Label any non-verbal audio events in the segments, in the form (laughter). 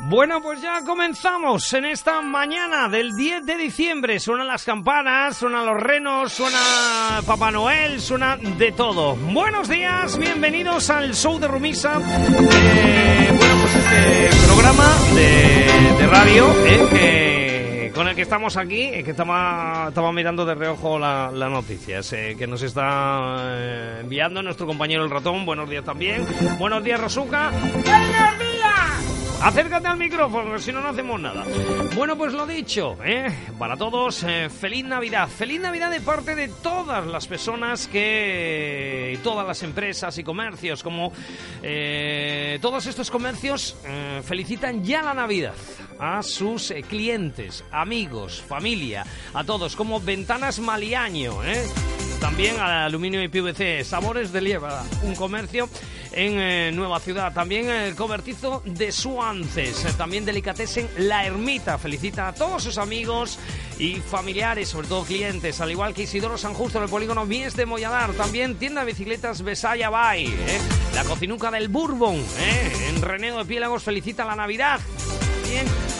Bueno, pues ya comenzamos en esta mañana del 10 de diciembre. Suenan las campanas, suenan los renos, suena Papá Noel, suena de todo. Buenos días, bienvenidos al show de Rumisa. Eh, bueno, pues este programa de, radio eh, con el que estamos aquí, eh, que estaba, estaba mirando de reojo las la noticias que nos está enviando nuestro compañero el ratón. Buenos días también. Buenos días, Rosuca. Buenos días. Acércate al micrófono, si no, no hacemos nada. Bueno, pues lo dicho, ¿eh? para todos, eh, feliz Navidad. Feliz Navidad de parte de todas las personas que. todas las empresas y comercios, como eh, todos estos comercios eh, felicitan ya la Navidad a sus clientes, amigos, familia, a todos, como Ventanas Maliaño, ¿eh? También al aluminio y PVC, Sabores de Lieva, un comercio en eh, Nueva Ciudad. También el cobertizo de Suances. Eh, también Delicatessen La Ermita. Felicita a todos sus amigos y familiares, sobre todo clientes. Al igual que Isidoro San Justo en el polígono Mies de Molladar. También tienda de bicicletas Besaya Bay. Eh. La cocinuca del Bourbon. En Renedo de Piélagos felicita la Navidad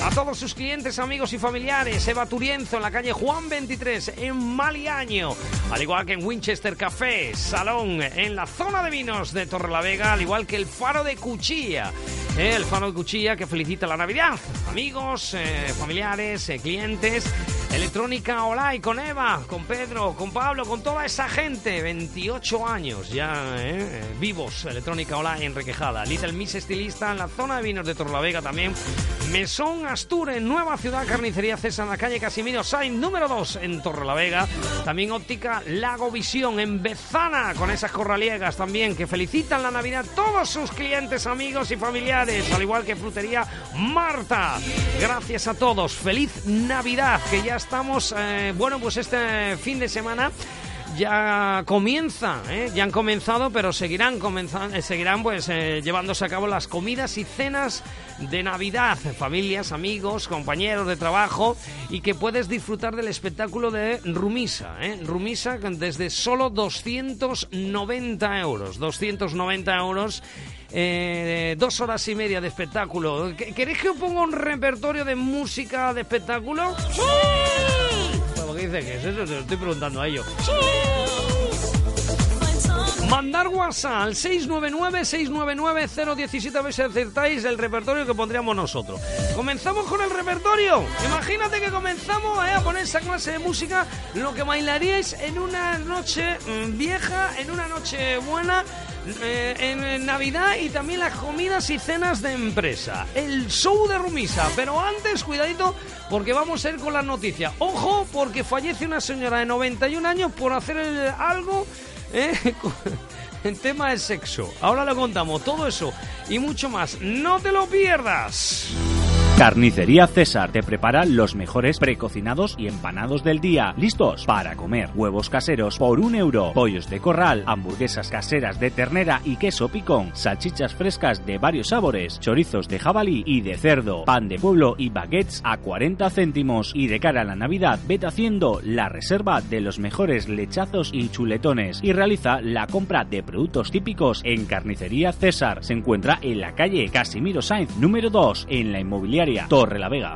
a todos sus clientes, amigos y familiares. Eva Turienzo en la calle Juan 23 en Maliaño. Al igual que en Winchester Café, Salón en la zona de vinos de Torrelavega. Al igual que el Faro de Cuchilla. Eh, el Faro de Cuchilla que felicita la Navidad. Amigos, eh, familiares, eh, clientes. Electrónica Olay con Eva, con Pedro, con Pablo, con toda esa gente. 28 años ya vivos. Electrónica Olay en Requejada. Little Miss Estilista en la zona de vinos de Torrelavega también. Mesón Astur en Nueva Ciudad, Carnicería César en la calle Casimiro Sainz, número 2 en Torrelavega. También óptica Lago Visión en Bezana, con esas corraliegas también que felicitan la Navidad todos sus clientes, amigos y familiares, al igual que Frutería Marta. Gracias a todos, feliz Navidad, que ya estamos, eh, bueno, pues este fin de semana ya comienza, ¿eh? ya han comenzado, pero seguirán comenzando, eh, seguirán pues eh, llevándose a cabo las comidas y cenas de Navidad, familias, amigos, compañeros de trabajo y que puedes disfrutar del espectáculo de Rumisa, ¿eh? Rumisa desde solo 290 euros, 290 euros. dos horas y media de espectáculo. ¿Queréis que os ponga un repertorio de música de espectáculo? ¿Qué dice que es eso? Se lo estoy preguntando a ellos. Mandar WhatsApp al 699-699-017 a ver si acertáis el repertorio que pondríamos nosotros. Comenzamos con el repertorio. Imagínate que comenzamos a poner esa clase de música, lo que bailaríais en una noche mm, vieja, en una noche buena eh, en Navidad y también las comidas y cenas de empresa. El show de Rumisa. Pero antes, cuidadito, porque vamos a ir con las noticias. Ojo, porque fallece una señora de 91 años por hacer algo eh, (laughs) en tema de sexo. Ahora lo contamos, todo eso y mucho más. No te lo pierdas. Carnicería César te prepara los mejores precocinados y empanados del día, listos para comer. Huevos caseros por un euro, pollos de corral, hamburguesas caseras de ternera y queso picón, salchichas frescas de varios sabores, chorizos de jabalí y de cerdo, pan de pueblo y baguettes a 40 céntimos. Y de cara a la Navidad, vete haciendo la reserva de los mejores lechazos y chuletones y realiza la compra de productos típicos en Carnicería César. Se encuentra en la calle Casimiro Sainz número 2 en la inmobiliaria Torre la Vega.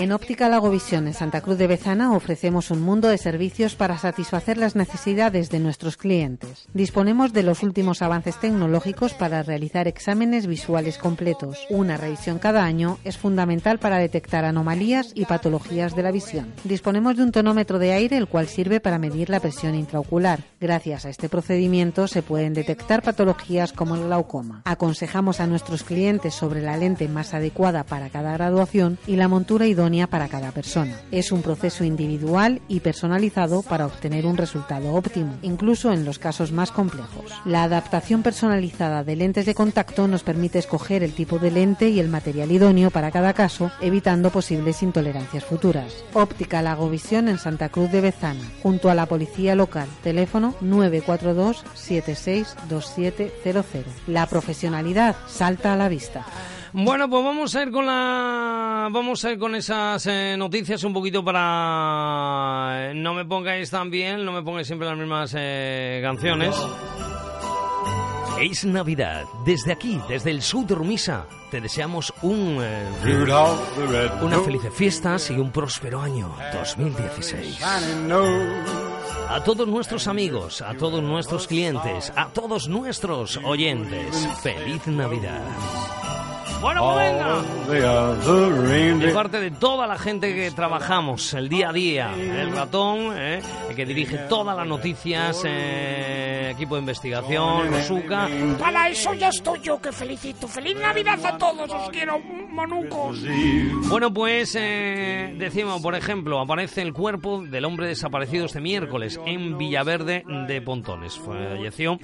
En Óptica Lago Visión en Santa Cruz de Bezana ofrecemos un mundo de servicios para satisfacer las necesidades de nuestros clientes. Disponemos de los últimos avances tecnológicos para realizar exámenes visuales completos. Una revisión cada año es fundamental para detectar anomalías y patologías de la visión. Disponemos de un tonómetro de aire el cual sirve para medir la presión intraocular. Gracias a este procedimiento se pueden detectar patologías como el glaucoma. Aconsejamos a nuestros clientes sobre la lente más adecuada para cada graduación y la montura idónea para cada persona. Es un proceso individual y personalizado para obtener un resultado óptimo, incluso en los casos más complejos. La adaptación personalizada de lentes de contacto nos permite escoger el tipo de lente y el material idóneo para cada caso, evitando posibles intolerancias futuras. Óptica Lagovisión en Santa Cruz de Bezana, junto a la policía local. Teléfono 942 762700. La profesionalidad salta a la vista. Bueno, pues vamos a ir con la, vamos a ir con esas eh, noticias un poquito para, no me pongáis tan bien, no me pongáis siempre las mismas eh, canciones. Es Navidad. Desde aquí, desde el sur de Rumisa, te deseamos un, eh, unas felices fiestas y un próspero año 2016. A todos nuestros amigos, a todos nuestros clientes, a todos nuestros oyentes, feliz Navidad. Bueno, pues venga. De parte de toda la gente que trabajamos el día a día, el ratón, eh, el que dirige todas las noticias, eh, equipo de investigación, Suca. Para eso ya estoy yo que felicito. ¡Feliz Navidad a todos! ¡Os quiero, manucos! Bueno, pues eh, decimos, por ejemplo, aparece el cuerpo del hombre desaparecido este miércoles en Villaverde de Pontones. Falleció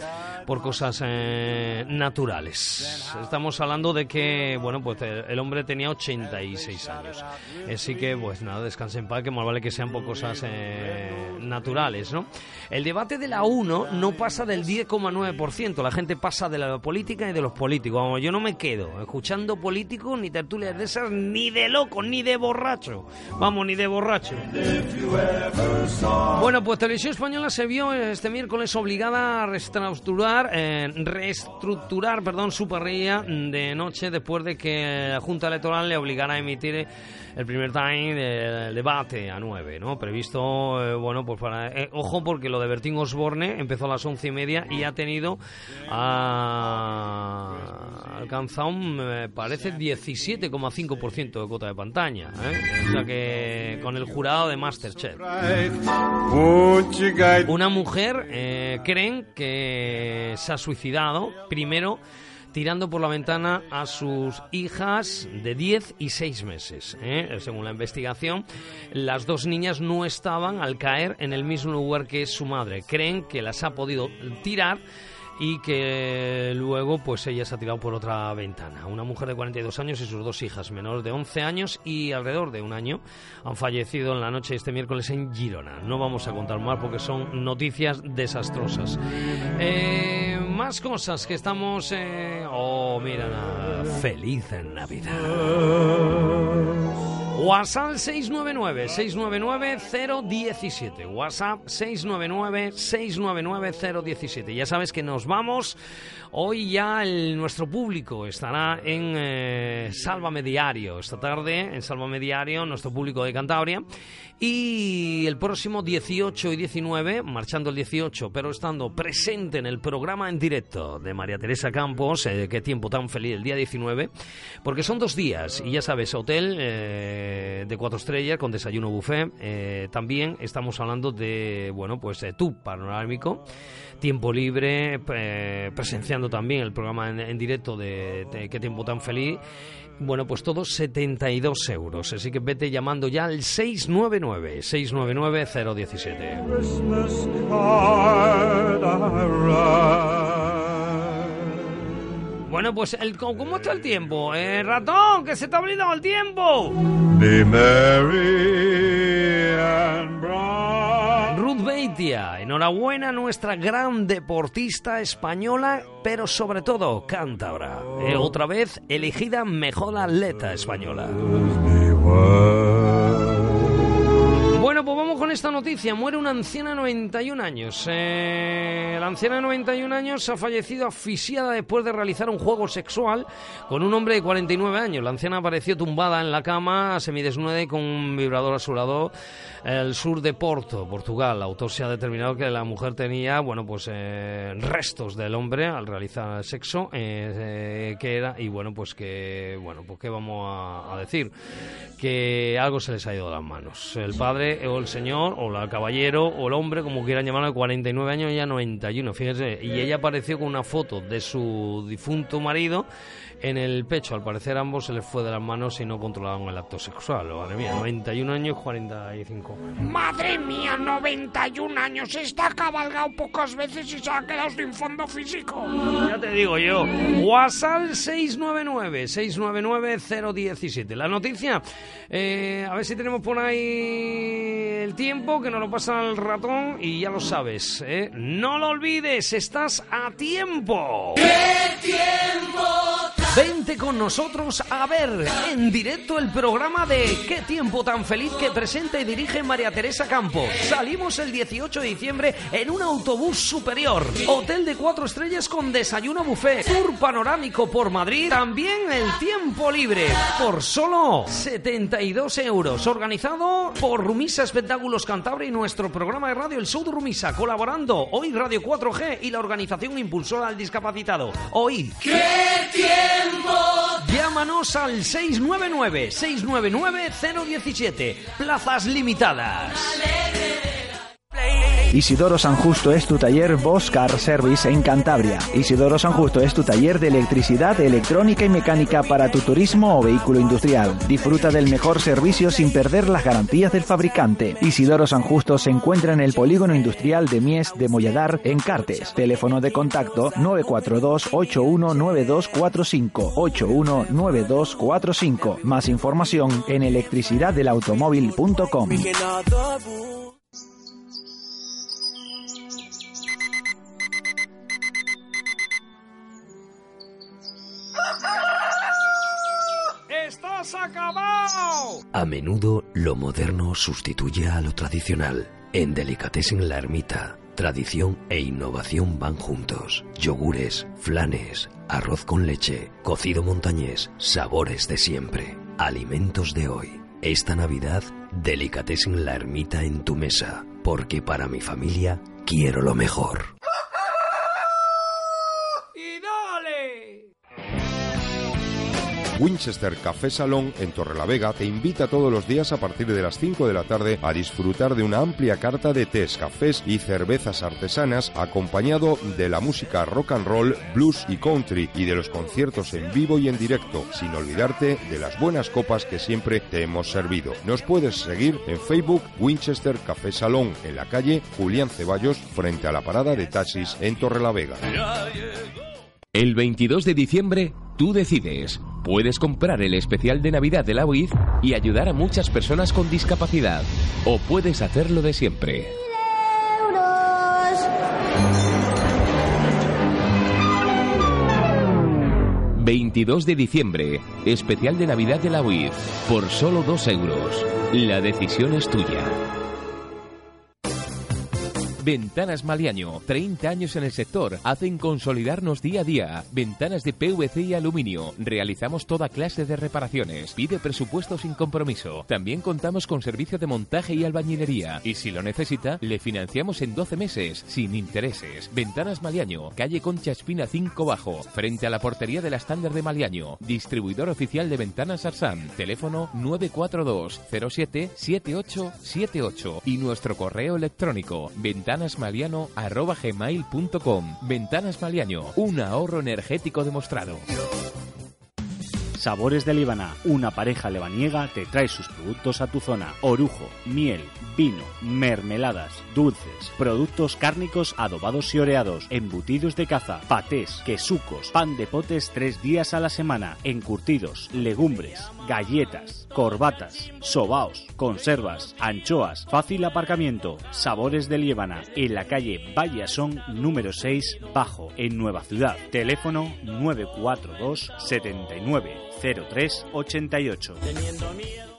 por cosas eh, naturales. Estamos hablando de que bueno, pues el hombre tenía 86 años. Así que, pues nada, descanse en paz, que más vale que sean por cosas eh, naturales, ¿no? El debate de la 1 no pasa del 10,9%. La gente pasa de la política y de los políticos. Vamos, yo no me quedo escuchando políticos, ni tertulias de esas, ni de loco, ni de borracho. Vamos, ni de borracho. Bueno, pues Televisión Española se vio este miércoles obligada a reestructurar, eh, reestructurar perdón, su parrilla de noche después de que la Junta Electoral le obligara a emitir el primer time del debate a 9, ¿no? Previsto, eh, bueno, pues para... Eh, ojo porque lo de Bertín Osborne empezó a las once y media y ha tenido... Ha alcanzado, me parece, 17,5% de cuota de pantalla, ¿eh? O sea que con el jurado de Masterchef. Una mujer, creen que se ha suicidado, primero tirando por la ventana a sus hijas de 10 y 6 meses. ¿eh? Según la investigación, las dos niñas no estaban al caer en el mismo lugar que su madre. Creen que las ha podido tirar y que luego pues ella se ha tirado por otra ventana. Una mujer de 42 años y sus dos hijas menores de 11 años y alrededor de un año han fallecido en la noche de este miércoles en Girona. No vamos a contar más porque son noticias desastrosas. Eh, más cosas que estamos... Eh... Oh, mira, feliz Navidad. WhatsApp 699-699-017. WhatsApp 699-699-017. Ya sabes que nos vamos. Hoy ya el, nuestro público estará en eh, Sálvame Diario. Esta tarde en Sálvame Diario, nuestro público de Cantabria. Y el próximo 18 y 19, marchando el 18, pero estando presente en el programa en directo de María Teresa Campos, eh, qué tiempo tan feliz, el día 19, porque son dos días, y ya sabes, hotel eh, de cuatro estrellas con desayuno buffet. Eh, también estamos hablando de, bueno, pues de tu panorámico tiempo libre, presenciando también el programa en, directo de, Qué tiempo tan feliz bueno, pues todos 72 euros. Así que vete llamando ya al 699 699 017. Bueno, pues el, ¿cómo está el tiempo? Eh, ratón, que se ha olvidado el tiempo. Be merry and Ruth Beitia, enhorabuena nuestra gran deportista española, pero sobre todo cántabra. Eh, otra vez elegida mejor atleta española. Con esta noticia. Muere una anciana de 91 años. Eh, la anciana de 91 años ha fallecido asfixiada después de realizar un juego sexual con un hombre de 49 años. La anciana apareció tumbada en la cama, semidesnuda y con un vibrador a su lado el sur de Porto, Portugal. La autopsia ha determinado que la mujer tenía, bueno, pues eh, restos del hombre al realizar el sexo, eh, eh, que era, y bueno, pues que, bueno, pues qué vamos a, decir, que algo se les ha ido de las manos. El padre o el señor o la caballero, o el hombre, como quieran llamarlo, de 49 años, ya 91, fíjese. Y ella apareció con una foto de su difunto marido en el pecho. Al parecer ambos se les fue de las manos y no controlaban el acto sexual. Madre mía, 91 años, 45. Madre mía, 91 años. Está cabalgado pocas veces y se ha quedado sin fondo físico. Ya te digo yo. WhatsApp 699 699 017. La noticia, eh, a ver si tenemos por ahí el tiempo, que nos lo pasa el ratón y ya lo sabes. ¿eh? No lo olvides, estás a tiempo. ¿Qué tiempo? Vente con nosotros a ver en directo el programa de Qué tiempo tan feliz que presenta y dirige María Teresa Campos. Salimos el 18 de diciembre en un autobús superior. Hotel de cuatro estrellas con desayuno buffet. Tour panorámico por Madrid. También el tiempo libre por solo 72 euros. Organizado por Rumisa Espectáculos Cantabria y nuestro programa de radio El de Rumisa. Colaborando hoy Radio 4G y la organización impulsora al discapacitado. Hoy. ¿Qué tiempo? Llámanos al 699-699-017. Plazas limitadas. Isidoro San Justo es tu taller Bosch Car Service en Cantabria. Isidoro San Justo es tu taller de electricidad, electrónica y mecánica para tu turismo o vehículo industrial. Disfruta del mejor servicio sin perder las garantías del fabricante. Isidoro San Justo se encuentra en el polígono industrial de Mies de Molladar en Cartes. Teléfono de contacto 942 819245 819245. Más información en electricidaddelautomóvil.com. A menudo lo moderno sustituye a lo tradicional. En Delicatessen La Ermita, tradición e innovación van juntos. Yogures, flanes, arroz con leche, cocido montañés, sabores de siempre. Alimentos de hoy. Esta Navidad, Delicatessen La Ermita en tu mesa, porque para mi familia quiero lo mejor. Winchester Café Salón en Torrelavega te invita todos los días a partir de las 5 de la tarde a disfrutar de una amplia carta de tés, cafés y cervezas artesanas acompañado de la música rock and roll, blues y country y de los conciertos en vivo y en directo, sin olvidarte de las buenas copas que siempre te hemos servido. Nos puedes seguir en Facebook Winchester Café Salón en la calle Julián Ceballos frente a la parada de taxis en Torrelavega. El 22 de diciembre, tú decides. Puedes comprar el especial de Navidad de la UIF y ayudar a muchas personas con discapacidad. O puedes hacerlo de siempre. 22 de diciembre, especial de Navidad de la UIF, por solo 2 euros. La decisión es tuya. Ventanas Maliaño, 30 años en el sector, hacen consolidarnos día a día. Ventanas de PVC y aluminio. Realizamos toda clase de reparaciones. Pide presupuesto sin compromiso. También contamos con servicio de montaje y albañilería. Y si lo necesita, le financiamos en 12 meses, sin intereses. Ventanas Maliaño, calle Concha Espina 5 Bajo, frente a la portería de la estándar de Maliaño. Distribuidor oficial de Ventanas Arsam. Teléfono 942 07 7878 y nuestro correo electrónico ventanas ventanasmaliano.gmail.com Ventanas Maliano, un ahorro energético demostrado. Sabores de Líbana, una pareja lebaniega te trae sus productos a tu zona. Orujo, miel, vino, mermeladas, dulces, productos cárnicos adobados y oreados, embutidos de caza, patés, quesucos, pan de potes tres días a la semana, encurtidos, legumbres, galletas, corbatas, sobaos, conservas, anchoas, fácil aparcamiento, sabores de Líbana, en la calle Vallasón número 6, Bajo, en Nueva Ciudad. Teléfono 942 79 0388.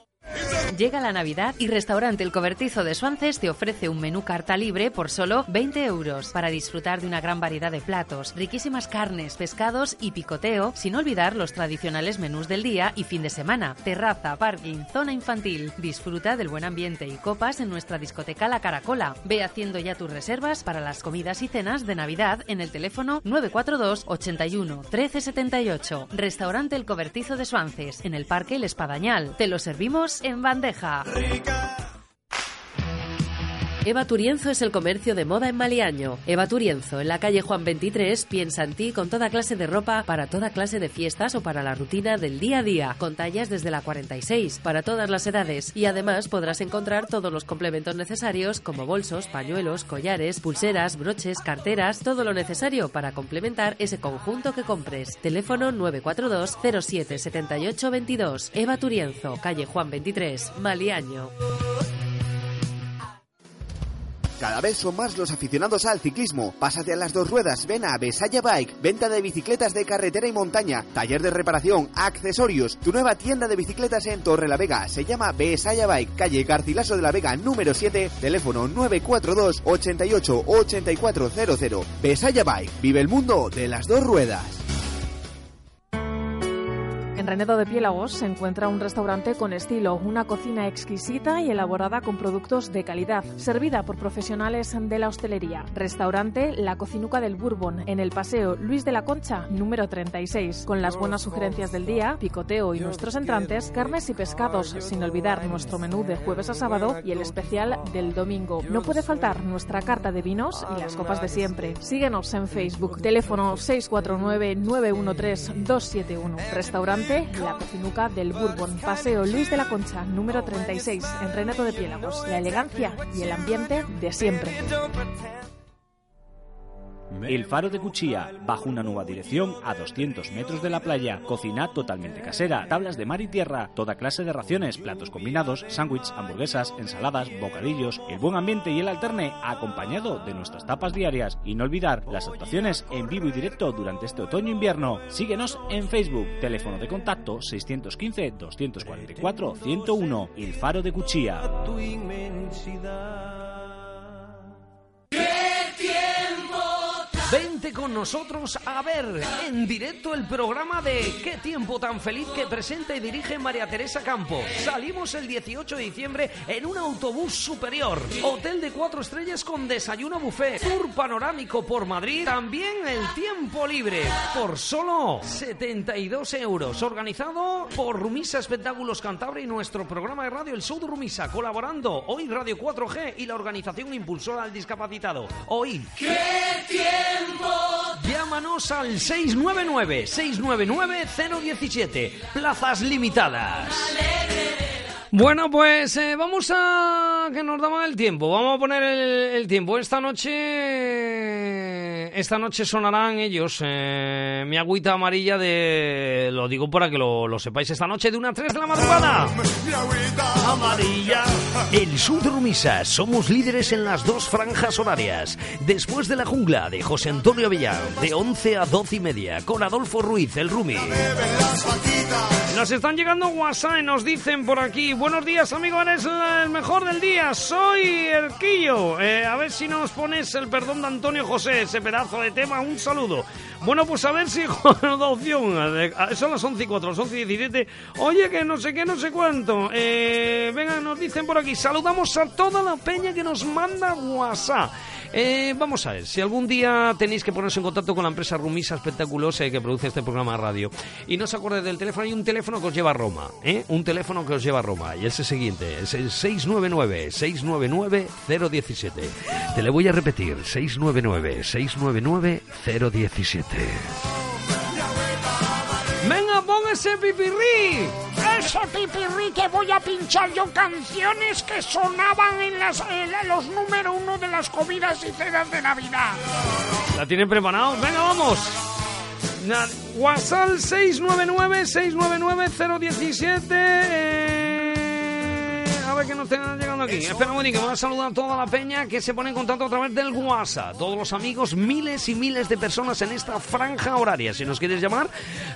Llega la Navidad y Restaurante El Cobertizo de Suances te ofrece un menú carta libre por solo 20 euros para disfrutar de una gran variedad de platos, riquísimas carnes, pescados y picoteo, sin olvidar los tradicionales menús del día y fin de semana, terraza, parking, zona infantil. Disfruta del buen ambiente y copas en nuestra discoteca La Caracola. Ve haciendo ya tus reservas para las comidas y cenas de Navidad en el teléfono 942 81 13 78. Restaurante El Cobertizo de Suances, en el Parque El Espadañal. Te lo servimos en bandeja. Eva Turienzo es el comercio de moda en Maliaño. Eva Turienzo, en la calle Juan 23, piensa en ti con toda clase de ropa para toda clase de fiestas o para la rutina del día a día, con tallas desde la 46, para todas las edades. Y además podrás encontrar todos los complementos necesarios como bolsos, pañuelos, collares, pulseras, broches, carteras, todo lo necesario para complementar ese conjunto que compres. Teléfono 942 07 78 22. Eva Turienzo, calle Juan 23, Maliaño. Cada vez son más los aficionados al ciclismo. Pásate a las dos ruedas, ven a Besaya Bike, venta de bicicletas de carretera y montaña, taller de reparación, accesorios. Tu nueva tienda de bicicletas en Torre la Vega se llama Besaya Bike, calle Garcilaso de la Vega número 7, teléfono 942 88 8400. Besaya Bike, vive el mundo de las dos ruedas. En Renedo de Piélagos se encuentra un restaurante con estilo, una cocina exquisita y elaborada con productos de calidad, servida por profesionales de la hostelería. Restaurante La Cocinuca del Bourbon, en el Paseo Luis de la Concha, número 36, con las buenas sugerencias del día, picoteo y nuestros entrantes, carnes y pescados, sin olvidar nuestro menú de jueves a sábado y el especial del domingo. No puede faltar nuestra carta de vinos y las copas de siempre. Síguenos en Facebook, teléfono 649 913 271. Restaurante la Cocinuca del Bourbon, Paseo Luis de la Concha, número 36, en Reneto de Piélagos. La elegancia y el ambiente de siempre. El Faro de Cuchilla, bajo una nueva dirección a 200 metros de la playa, cocina totalmente casera, tablas de mar y tierra, toda clase de raciones, platos combinados, sándwiches, hamburguesas, ensaladas, bocadillos, el buen ambiente y el alterne, acompañado de nuestras tapas diarias. Y no olvidar las actuaciones en vivo y directo durante este otoño-invierno. Síguenos en Facebook, teléfono de contacto 615-244-101, El Faro de Cuchilla. Vente con nosotros a ver en directo el programa de Qué tiempo tan feliz que presenta y dirige María Teresa Campos. Salimos el 18 de diciembre en un autobús superior. Hotel de cuatro estrellas con desayuno buffet. Tour panorámico por Madrid. También el tiempo libre por solo 72 euros. Organizado por Rumisa Espectáculos Cantabria y nuestro programa de radio El Show de Rumisa. Colaborando hoy Radio 4G y la organización impulsora al discapacitado. Hoy. ¡Qué tiempo! Llámanos al 699-699-017. Plazas limitadas. Bueno, pues eh, vamos a que nos daba el tiempo. Vamos a poner el, el tiempo. Esta noche, esta noche sonarán ellos eh, mi agüita amarilla de, lo digo para que lo, lo sepáis. Esta noche de una a 3 de la madrugada. Amarilla. El Sur de Rumisa. Somos líderes en las dos franjas horarias. Después de la jungla de José Antonio Avellán, de 11 a 12 y media, con Adolfo Ruiz, el Rumi. Nos están llegando WhatsApp y nos dicen por aquí, buenos días amigo, eres el mejor del día, soy Erquillo. Eh, a ver si nos pones el perdón de Antonio José, ese pedazo de tema, un saludo. Bueno, pues a ver si (laughs) con opción, eh, son las 11 y 4, las 11 y 17. Oye, que no sé qué, no sé cuánto. Eh, venga, nos dicen por aquí, saludamos a toda la peña que nos manda WhatsApp. Eh, vamos a ver, si algún día tenéis que ponerse en contacto con la empresa Rumisa Espectaculosa que produce este programa de radio y no os acordáis del teléfono, hay un teléfono que os lleva a Roma, ¿eh? Un teléfono que os lleva a Roma y es el siguiente, es el 699-699-017. Te le voy a repetir, 699-699-017. Ese pipirrí. Ese pipirrí que voy a pinchar yo canciones que sonaban en, las, en los número uno de las comidas y cenas de Navidad. ¿La tienen preparado? Venga, vamos. WhatsApp 699-699-017. Eh, a ver que nos están llegando aquí. Espera que voy a saludar a toda la peña que se pone en contacto a través del WhatsApp. Todos los amigos, miles y miles de personas en esta franja horaria. Si nos quieres llamar,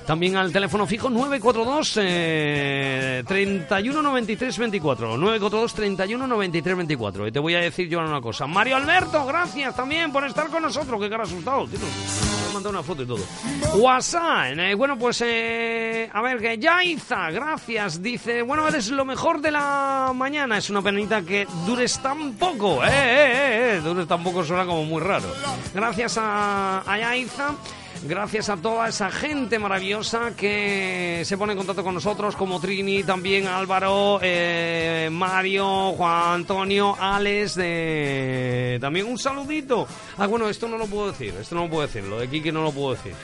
también al teléfono fijo 942 eh, 31 93 24. 942 31 93 24. Y te voy a decir yo una cosa. Mario Alberto, gracias también por estar con nosotros. Qué cara asustado, tío. Me ha mandado una foto y todo. WhatsApp, eh, bueno, pues eh, a ver, que Yaiza, gracias. Dice, bueno, eres lo mejor de la mañana. Es una penita que dures tan poco. Eh, eh, eh, eh. Dures tan poco suena como muy raro. Gracias a, a Yaiza. Gracias a toda esa gente maravillosa que se pone en contacto con nosotros, como Trini, también Álvaro, eh, Mario, Juan Antonio, Alex, de... también un saludito. Ah, bueno, esto no lo puedo decir, esto no lo puedo decir, lo de Kiki no lo puedo decir.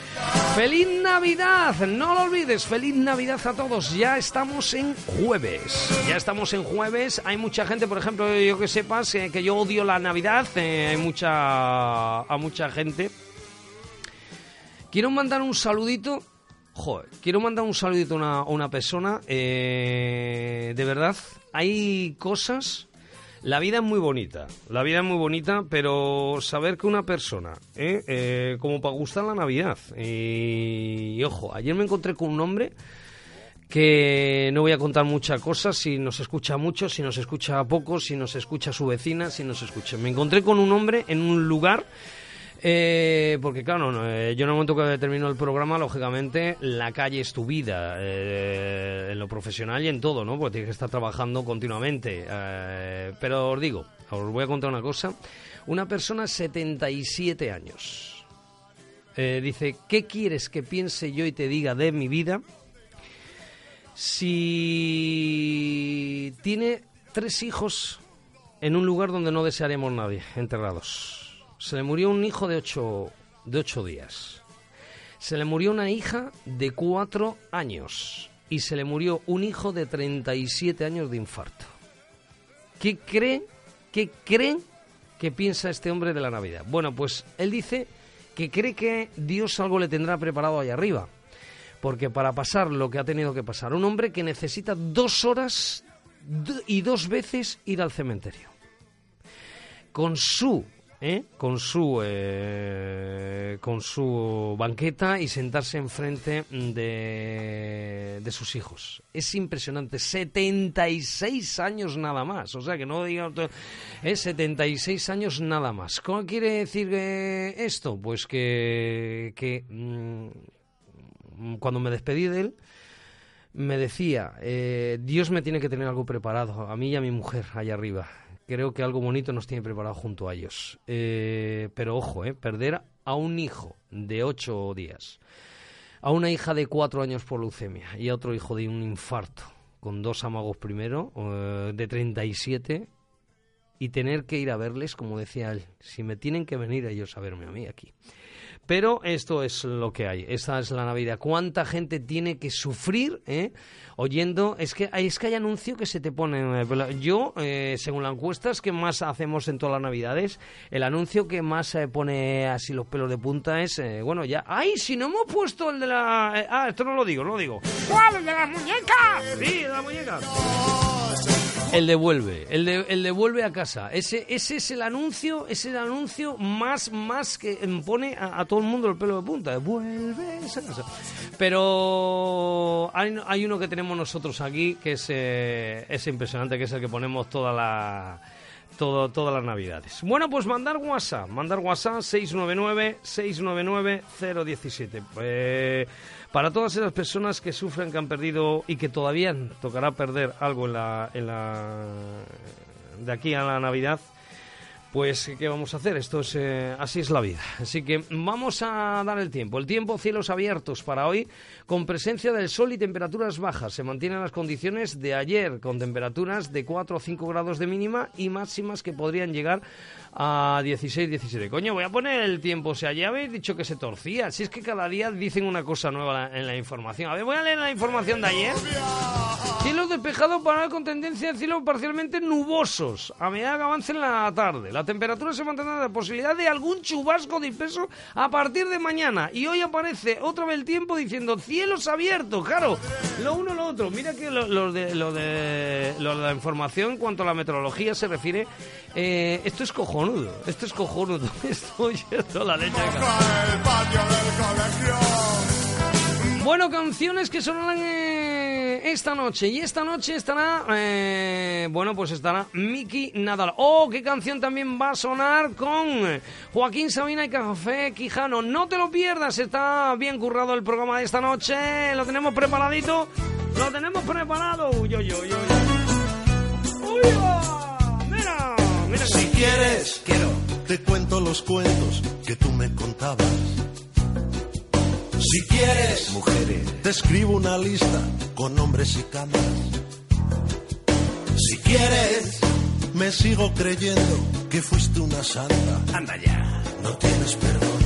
¡Feliz Navidad! No lo olvides, feliz Navidad a todos. Ya estamos en jueves, ya estamos en jueves. Hay mucha gente, por ejemplo, yo que sepas, eh, que yo odio la Navidad, eh, hay mucha, a mucha gente Quiero mandar un saludito. Joder, quiero mandar un saludito a una, persona. Eh, de verdad, hay cosas. La vida es muy bonita, la vida es muy bonita, pero saber que una persona, eh, eh, como para gustar la Navidad, y, ojo, ayer me encontré con un hombre que no voy a contar muchas cosas, si nos escucha mucho, si nos escucha poco, si nos escucha su vecina, si nos escucha. Me encontré con un hombre en un lugar eh, porque claro, eh, yo en el momento que termino el programa, lógicamente, la calle es tu vida, eh, en lo profesional y en todo, ¿no? Porque tienes que estar trabajando continuamente. pero os digo, os voy a contar una cosa. Una persona, 77 años, dice, ¿qué quieres que piense yo y te diga de mi vida? Si tiene tres hijos en un lugar donde no desearemos nadie, enterrados se le murió un hijo de ocho, de ocho días. Se le murió una hija de cuatro años. Y se le murió un hijo de 37 años de infarto. ¿Qué cree, qué creen que piensa este hombre de la Navidad? Bueno, pues él dice que cree que Dios algo le tendrá preparado ahí arriba. Porque para pasar lo que ha tenido que pasar, un hombre que necesita dos horas y dos veces ir al cementerio. Con su ¿eh? con su eh, con su banqueta y sentarse enfrente de, de sus hijos. Es impresionante, 76 años nada más, o sea que no diga es 76 años nada más. ¿Cómo quiere decir eh, esto? Pues que, que mm, cuando me despedí de él me decía, Dios me tiene que tener algo preparado, a mí y a mi mujer allá arriba creo que algo bonito nos tiene preparado junto a ellos. Eh, pero ojo, eh, perder a un hijo de ocho días, a una hija de cuatro años por leucemia y a otro hijo de un infarto, con dos amagos primero, eh, de 37, y tener que ir a verles, como decía él, si me tienen que venir ellos a verme a mí aquí. Pero esto es lo que hay, esta es la Navidad. ¿Cuánta gente tiene que sufrir eh, oyendo? Es que, es que hay anuncio que se te pone... Yo, eh, según las encuestas que más hacemos en todas las Navidades, el anuncio que más se pone así los pelos de punta es, eh, bueno, ya... ¡Ay, si no hemos puesto el de la... ah, esto no lo digo, no lo digo. ¿Cuál? ¿El de la muñeca? Sí, de la muñeca. El devuelve, el, de, el devuelve a casa. Ese, ese es el anuncio, es el anuncio más, más que pone a, todo el mundo el pelo de punta. Devuelve a casa. Pero hay, hay, uno que tenemos nosotros aquí que es, eh, es impresionante, que es el que ponemos toda la todo, todas las navidades. Bueno, pues mandar WhatsApp, mandar WhatsApp 699 699 017. Eh, para todas esas personas que sufren, que han perdido y que todavía tocará perder algo en la, en la de aquí a la Navidad, pues, ¿qué vamos a hacer? Esto es, eh, así es la vida. Así que vamos a dar el tiempo. El tiempo, cielos abiertos para hoy, con presencia del sol y temperaturas bajas. Se mantienen las condiciones de ayer, con temperaturas de 4 o 5 grados de mínima y máximas que podrían llegar a 16, 17. Coño, voy a poner el tiempo. O sea, ya habéis dicho que se torcía. Si es que cada día dicen una cosa nueva en la información. A ver, voy a leer la información de ayer. Cielo despejado para con tendencia de cielo parcialmente nubosos a medida que avance en la tarde. La temperatura se mantendrá la posibilidad de algún chubasco disperso a partir de mañana. Y hoy aparece otra vez el tiempo diciendo cielos abiertos. Claro, lo uno lo otro. Mira que lo, de, lo, de, la información en cuanto a la meteorología se refiere, eh, esto es cojonudo. Esto es cojonudo. (laughs) Esto es la leche. Bueno, canciones que sonarán eh, esta noche. Y esta noche estará, eh, bueno, pues estará Miki Nadal. Oh, qué canción también va a sonar con Joaquín Sabina y Café Quijano. No te lo pierdas, está bien currado el programa de esta noche. Lo tenemos preparadito. Lo tenemos preparado. Uy, uy, uy. Si quieres, quiero. Te cuento los cuentos que tú me contabas Si quieres, mujeres, te escribo una lista con nombres y camas. Si quieres, me sigo creyendo que fuiste una santa. Anda ya. No tienes perdón.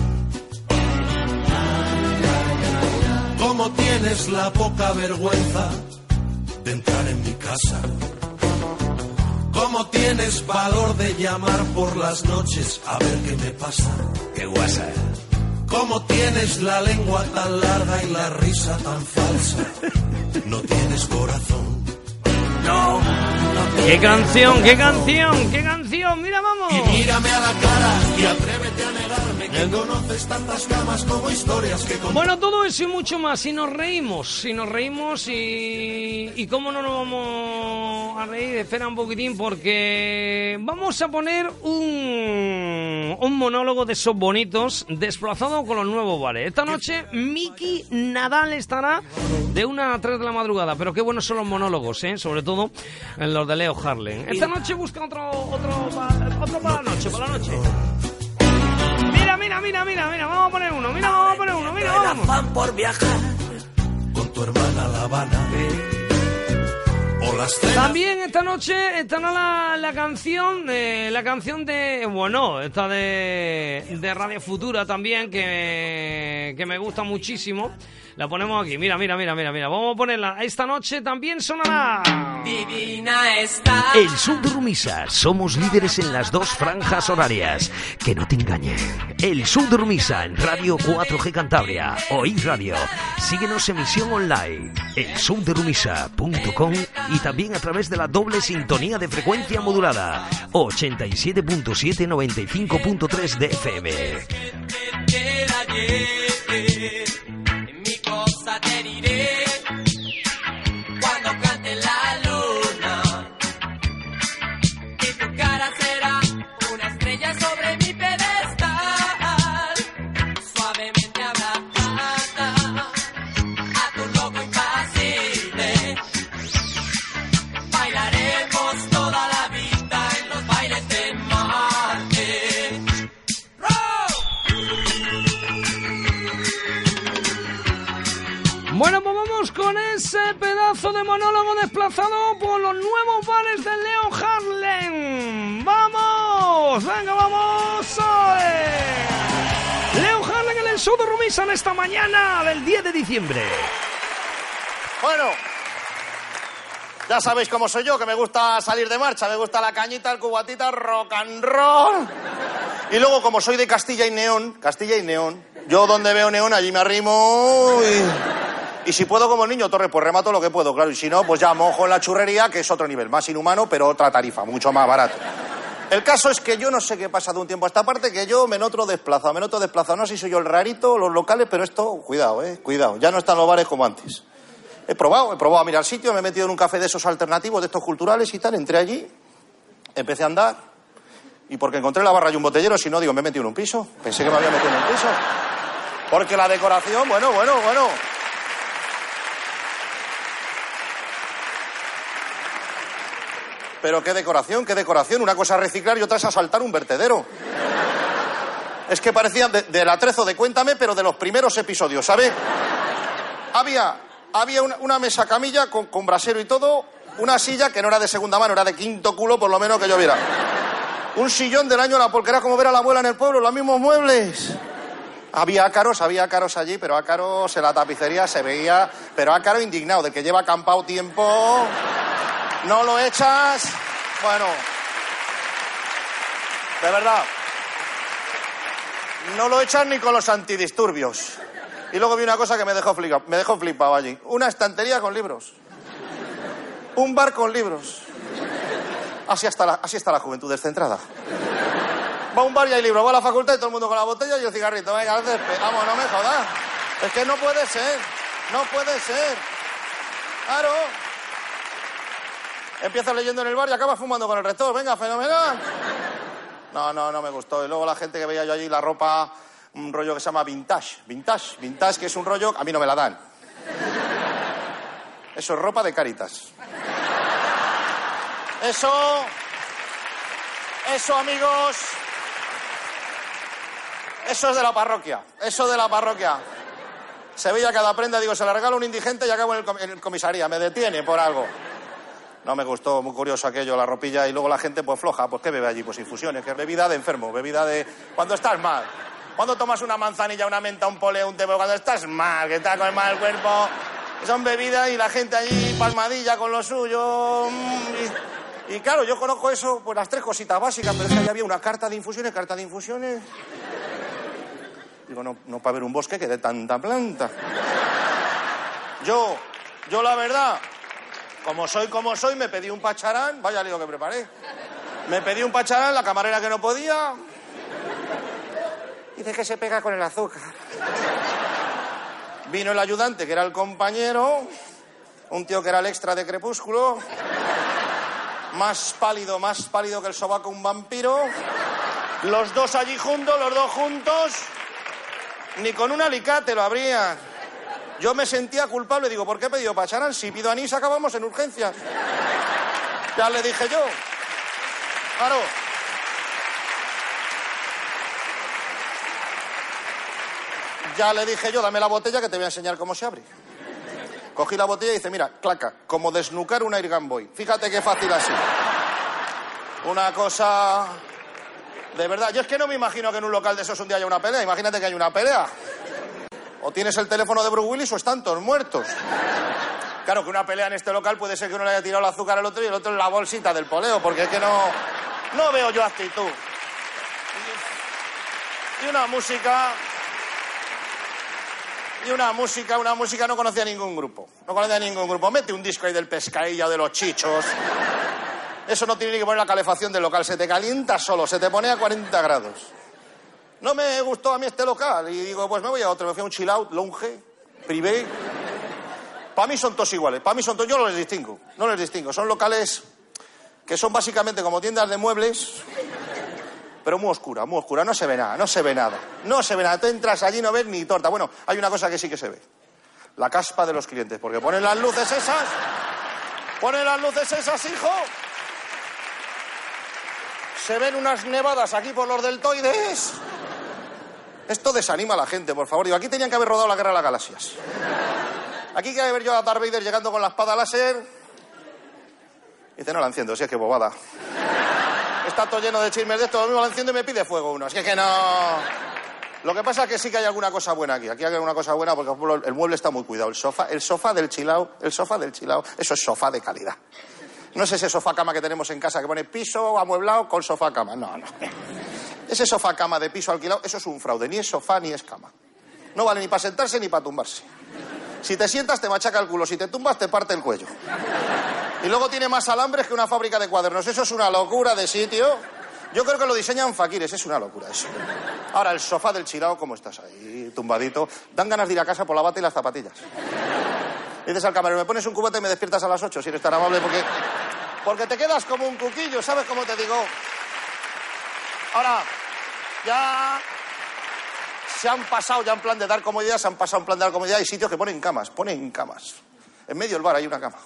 ¿Cómo tienes la poca vergüenza de entrar en mi casa? ¿Cómo tienes valor de llamar por las noches a ver qué me pasa? Qué guasa. ¿Cómo tienes la lengua tan larga y la risa tan falsa? No tienes corazón. No. ¡Qué canción, qué canción, qué canción! ¡Mira, vamos! Y mírame a la cara y atrévete a negarme que conoces tantas camas como historias que con... Bueno, todo eso y mucho más. Si nos reímos, si nos reímos y... ¿Y cómo no nos vamos a reír? Espera un poquitín porque vamos a poner un, un monólogo de esos bonitos desplazado con los nuevos bares. Esta noche Miki Nadal estará de una a 3 de la madrugada, pero qué buenos son los monólogos, ¿eh? Sobre todo en los de Leo Harlem. Esta noche busca otro, otro, otro para la noche, para la noche. Mira, mira, mira, mira, vamos a poner uno, mira, vamos a poner uno, mira, vamos. afán por viajar con tu hermana La Habana. O las cenas También esta noche estará la, la canción, eh, la canción de, bueno, esta de, de Radio Futura también, que, que me gusta muchísimo. La ponemos aquí, mira, mira, mira, mira, mira. Vamos a ponerla. Esta noche también sonará. Divina está. El Sur de Rumisa. Somos líderes en las dos franjas horarias. Que no te engañen. El Sur de Rumisa en Radio 4G Cantabria. Oí Radio. Síguenos emisión online. El Rumisa.com y también a través de la doble sintonía de frecuencia modulada. 87.7 95.3 de FM. Cosa te diré. Cuando Bueno, ya sabéis cómo soy yo, que me gusta salir de marcha, me gusta la cañita, el cubatita, rock and roll. Y luego, como soy de Castilla y Neón, Castilla y Neón, yo donde veo neón allí me arrimo y... Y si puedo como el niño Torres, pues remato lo que puedo, claro. Y si no, pues ya mojo en la churrería, que es otro nivel, más inhumano, pero otra tarifa, mucho más barato. El caso es que yo no sé qué pasa de un tiempo a esta parte, que yo me noto desplazado, me noto desplazado. No sé si soy yo el rarito, los locales, pero esto, cuidado, eh, cuidado. Ya no están los bares como antes. He probado, he probado a mirar sitio, me he metido en un café de esos alternativos, de estos culturales y tal, entré allí, empecé a andar, y porque encontré la barra y un botellero, si no, digo, me he metido en un piso. Pensé que me había metido en un piso. Porque la decoración, bueno, bueno, bueno. Pero qué decoración, qué decoración. Una cosa es reciclar y otra es asaltar un vertedero. Es que parecía de, del atrezo de Cuéntame, pero de los primeros episodios, ¿sabe? Había, había una, mesa camilla con, brasero y todo, una silla que no era de segunda mano, era de quinto culo, por lo menos que yo viera. Un sillón del año la porque era como ver a la abuela en el pueblo, los mismos muebles. Había ácaros, había ácaros allí, pero ácaros en la tapicería se veía, pero ácaro indignado, de que lleva acampado tiempo, no lo echas, bueno, de verdad, no lo echas ni con los antidisturbios. Y luego vi una cosa que me dejó flipado, me dejó flipado allí, una estantería con libros, un bar con libros. Así está la, así está la juventud descentrada. Va a un bar y hay libros, va a la facultad y todo el mundo con la botella y el cigarrito. Venga. Vamos, no me jodas. Es que no puede ser. No puede ser. Claro. Empiezas leyendo en el bar y acabas fumando con el rector. Venga, fenomenal. No, no, no me gustó. Y luego la gente que veía yo allí, la ropa, un rollo que se llama vintage. Vintage. Vintage, que es un rollo, a mí no me la dan. Eso es ropa de caritas. Eso. Eso, amigos. Eso es de la parroquia. Eso de la parroquia. Se veía cada prenda, digo, se la regalo a un indigente y acabo en el, en comisaría. Me detiene por algo. No me gustó, muy curioso aquello, la ropilla. Y luego la gente, pues floja. Pues, ¿qué bebe allí? Pues infusiones, que es bebida de enfermo, bebida de... Cuando estás mal. Cuando tomas una manzanilla, una menta, un poleo, un té, cuando estás mal, que estás con mal cuerpo... Son bebidas y la gente allí palmadilla con lo suyo. mm, Y, y claro, yo conozco eso, pues las tres cositas básicas, pero es que ahí había una carta de infusiones, carta de infusiones. Digo, no, no para ver un bosque que de tanta planta. Yo, yo la verdad, como soy como soy, me pedí un pacharán, vaya lío que preparé. Me pedí un pacharán, la camarera que no podía. Dice que se pega con el azúcar. Vino el ayudante, que era el compañero, un tío que era el extra de Crepúsculo, más pálido, más pálido que el sobaco un vampiro. Los dos allí juntos, los dos juntos, ni con un alicate lo habría. Yo me sentía culpable, digo, ¿por qué he pedido pacharán? Si pido anís acabamos en urgencias. Ya le dije yo. Claro. Ya le dije yo, dame la botella que te voy a enseñar cómo se abre. Cogí la botella y dice, mira, claca, como desnucar un Airgun Boy. Fíjate qué fácil así. Una cosa... De verdad, yo es que no me imagino que en un local de esos un día haya una pelea. Imagínate que hay una pelea. O tienes el teléfono de Bruce Willis o están todos muertos. Claro que una pelea en este local puede ser que uno le haya tirado el azúcar al otro y el otro en la bolsita del poleo, porque es que no, no veo yo actitud. Y una música. Y una música, una música no conocía ningún grupo. No conocía ningún grupo. Mete un disco ahí del pescadilla de los chichos. Eso no tiene ni que poner la calefacción del local. Se te calienta solo, se te pone a 40 grados. No me gustó a mí este local. Y digo, pues me voy a otro. Me fui a un chill out, lounge, privé. Para mí son todos iguales. Para mí son todos. Yo no les distingo. No les distingo. Son locales que son básicamente como tiendas de muebles, pero muy oscura, muy oscura. No se ve nada, no se ve nada. No se ve nada. Tú entras allí no ves ni torta. Bueno, hay una cosa que sí que se ve. La caspa de los clientes. Porque ponen las luces esas. Ponen las luces esas, hijo. Se ven unas nevadas aquí por los deltoides. Esto desanima a la gente, por favor. Digo, aquí tenían que haber rodado la guerra de las galaxias. Aquí que haber yo a Darth Vader llegando con la espada láser. Y dice, no la enciendo, si es que bobada. Está todo lleno de chismes de esto, lo mismo la enciendo y me pide fuego uno. Es que, no. Lo que pasa es que sí que hay alguna cosa buena aquí. Aquí hay alguna cosa buena porque el mueble está muy cuidado. El sofá, el sofá del chilao, el sofá del chilao, eso es sofá de calidad. No es ese sofá cama que tenemos en casa que pone piso amueblado con sofá cama. No, no. Ese sofá cama de piso alquilado, eso es un fraude. Ni es sofá ni es cama. No vale ni para sentarse ni para tumbarse. Si te sientas te machaca el culo, si te tumbas te parte el cuello. Y luego tiene más alambres que una fábrica de cuadernos. Eso es una locura de sitio. Yo creo que lo diseñan faquires, es una locura eso. Ahora, el sofá del chirao, ¿cómo estás ahí, tumbadito? Dan ganas de ir a casa por la bata y las zapatillas. Dices al camarero, me pones un cubate y me despiertas a las 8, si eres tan amable, porque, porque te quedas como un cuquillo, ¿sabes cómo te digo? Ahora, ya se han pasado, ya en plan de dar comodidad, se han pasado en plan de dar comodidad. Hay sitios que ponen camas, ponen camas. En medio del bar hay una cama.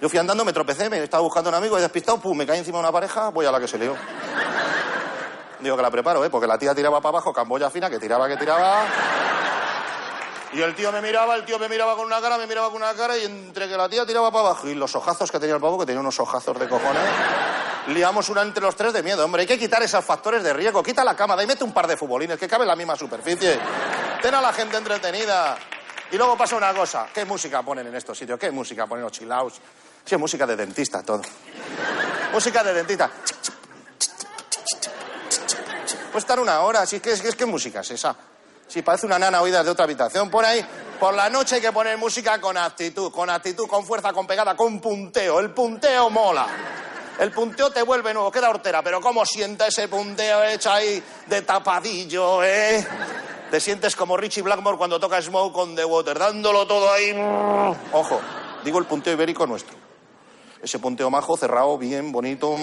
Yo fui andando, me tropecé, me estaba buscando un amigo, he despistado, pum, me caí encima de una pareja, voy a la que se lió. Digo que la preparo, ¿eh? Porque la tía tiraba para abajo, camboya fina, que tiraba, que tiraba. Y el tío me miraba, el tío me miraba con una cara, me miraba con una cara, y entre que la tía tiraba para abajo y los ojazos que tenía el pavo, que tenía unos ojazos de cojones, liamos una entre los tres de miedo. Hombre, hay que quitar esos factores de riesgo. Quita la cama, de ahí mete un par de futbolines, que cabe en la misma superficie. Ten a la gente entretenida. Y luego pasa una cosa. ¿Qué música ponen en estos sitios? ¿Qué música ponen los chilaos? Sí, música de dentista, todo. música de dentista. Puede estar una hora, así que es, es que música es esa. Si parece una nana oída de otra habitación, por ahí. Por la noche hay que poner música con actitud, con actitud, con fuerza, con pegada, con punteo. El punteo mola. El punteo te vuelve nuevo, queda hortera, pero ¿cómo sienta ese punteo hecho ahí de tapadillo, eh? Te sientes como Richie Blackmore cuando toca Smoke on the Water, dándolo todo ahí. Ojo, digo el punteo ibérico nuestro. Ese punteo majo, cerrado, bien, bonito.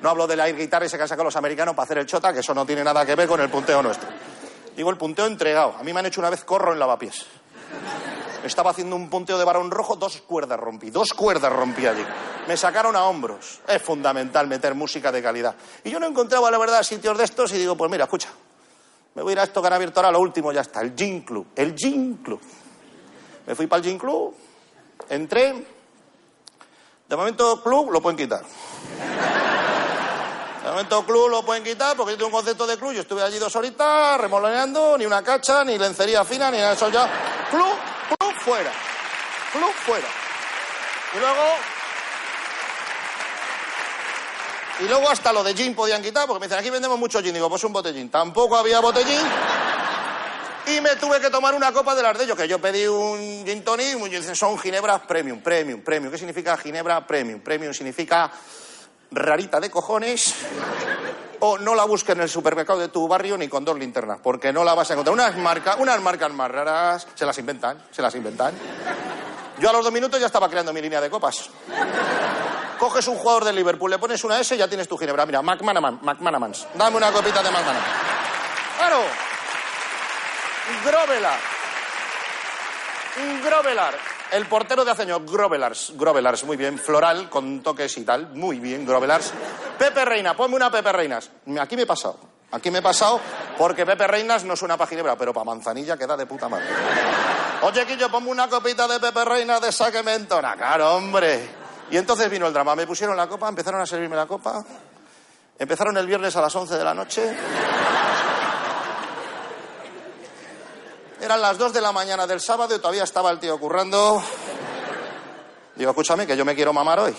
No hablo de la air guitar ese que han sacado los americanos para hacer el chota, que eso no tiene nada que ver con el punteo nuestro. Digo el punteo entregado. A mí me han hecho una vez corro en lavapiés. Estaba haciendo un punteo de varón rojo, dos cuerdas rompí, dos cuerdas rompí allí. Me sacaron a hombros. Es fundamental meter música de calidad. Y yo no encontraba, la verdad, sitios de estos y digo, pues mira, escucha, Me voy a ir a esto que han abierto ahora, lo último ya está, el Gin Club. El Gin Club. Me fui para el Gin Club, entré. De momento, club lo pueden quitar. De momento, club lo pueden quitar porque yo tengo un concepto de club. Yo estuve allí dos horitas remoloneando, ni una cacha, ni lencería fina, ni nada de eso ya. Club, club fuera. Club fuera. Y luego. Y luego hasta lo de gin podían quitar, porque me dicen, aquí vendemos mucho gin. Digo, pues un botellín. Tampoco había botellín. Y me tuve que tomar una copa de las de ellos, que yo pedí un gin tonic, y dicen, son ginebras premium, premium, premium. ¿Qué significa ginebra premium? Premium significa rarita de cojones o no la busques en el supermercado de tu barrio ni con dos linternas, porque no la vas a encontrar. Unas marcas, unas marcas más raras se las inventan, se las inventan. Yo a los dos minutos ya estaba creando mi línea de copas. Coges un jugador del Liverpool, le pones una S y ya tienes tu ginebra. Mira, McManaman, McManamans. Dame una copita de McManaman. Claro. Grovelar. Grovelar. El portero de hace años, Grovelars. Grovelars, muy bien. Floral, con toques y tal. Muy bien, Grovelars. Pepe Reina, ponme una Pepe Reinas. Aquí me he pasado. Aquí me he pasado porque Pepe Reinas no suena para Ginebra, pero para Manzanilla queda de puta madre. Oye, Quillo, ponme una copita de Pepe Reina de esa que me entona. Claro, hombre. Y entonces vino el drama. Me pusieron la copa, empezaron a servirme la copa. Empezaron el viernes a las 11 de la noche. Eran las 2 de la mañana del sábado y todavía estaba el tío currando. Digo, escúchame, que yo me quiero mamar hoy.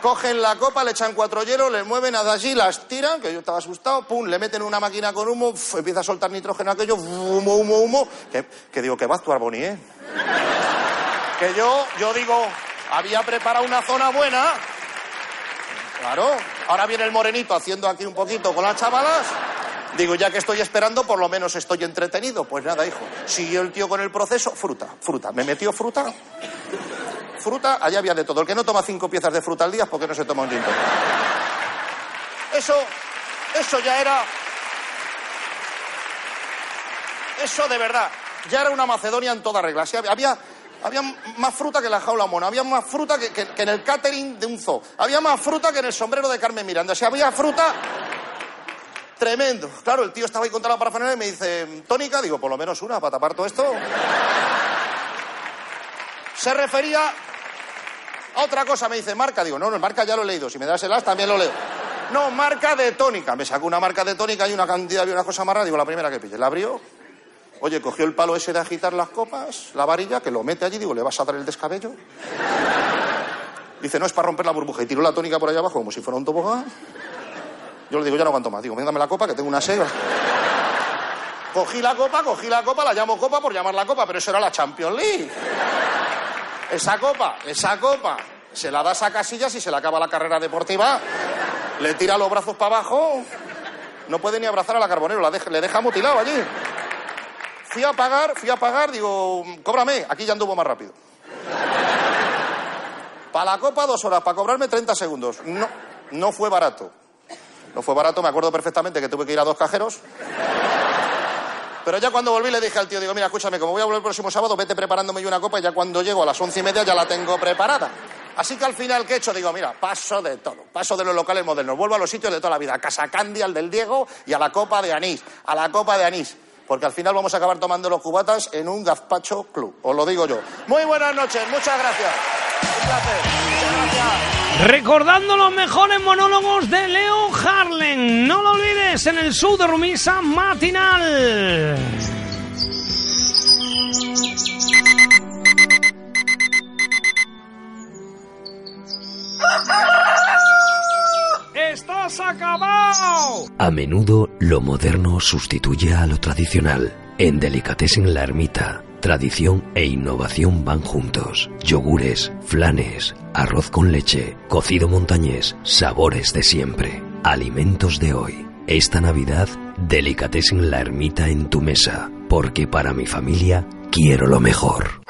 Cogen la copa, le echan cuatro hielos, le mueven hasta allí, las tiran, que yo estaba asustado, pum, le meten una máquina con humo, empieza a soltar nitrógeno aquello, humo, humo, humo. Que, que digo, que va a actuar Boni, ¿eh? Que yo, yo digo, había preparado una zona buena. Claro, ahora viene el morenito haciendo aquí un poquito con las chavalas. Digo, ya que estoy esperando, por lo menos estoy entretenido. Pues nada, hijo. Siguió el tío con el proceso, fruta, fruta. Me metió fruta. Fruta, allá había de todo. El que no toma cinco piezas de fruta al día, ¿por qué no se toma un gin? Eso, eso ya era. Eso de verdad. Ya era una Macedonia en toda regla. Sí, había, había más fruta que la jaula mona. Había más fruta que, en el catering de un zoo. Había más fruta que en el sombrero de Carmen Miranda. Sea, había fruta Tremendo. Claro, el tío estaba ahí contra la parafernalia y me dice, tónica, digo, por lo menos una para tapar todo esto. Se refería a otra cosa, me dice, marca, digo, no, no, marca ya lo he leído, si me das el as también lo leo. No, marca de tónica. Me sacó una marca de tónica y una cantidad y una cosa más rara, digo, la primera que pille. La abrió, oye, cogió el palo ese de agitar las copas, la varilla, que lo mete allí, digo, ¿le vas a dar el descabello? Dice, no, es para romper la burbuja. Y tiró la tónica por allá abajo como si fuera un tobogán. Yo le digo, ya no aguanto más. Digo, dame la copa, que tengo una sed. Cogí la copa, cogí la copa, la llamo copa por llamar la copa, pero eso era la Champions League. Esa copa, esa copa, se la das a Casillas y se le acaba la carrera deportiva. Le tira los brazos para abajo. No puede ni abrazar a la Carbonero, la le deja mutilado allí. Fui a pagar, fui a pagar, digo, cóbrame, aquí ya anduvo más rápido. Para la copa dos horas, para cobrarme 30 segundos. No, no fue barato. No fue barato, me acuerdo perfectamente que tuve que ir a dos cajeros. Pero ya cuando volví le dije al tío, digo, mira, escúchame, como voy a volver el próximo sábado, vete preparándome yo una copa y ya cuando llego a las once y media ya la tengo preparada. Así que al final, ¿qué he hecho? Digo, mira, paso de todo. Paso de los locales modernos. Vuelvo a los sitios de toda la vida. A Casa Candy, al del Diego y a la copa de anís. A la copa de anís. Porque al final vamos a acabar tomando los cubatas en un gazpacho club. Os lo digo yo. Muy buenas noches. Muchas gracias. Un placer. Muchas gracias. Recordando los mejores monólogos de Leo Harlem. No lo olvides en el show de Rumisa matinal. ¡Estás acabado! A menudo lo moderno sustituye a lo tradicional. En Delicatessen La Ermita, tradición e innovación van juntos. Yogures, flanes, arroz con leche, cocido montañés, sabores de siempre. Alimentos de hoy. Esta Navidad, Delicatessen La Ermita en tu mesa, porque para mi familia quiero lo mejor.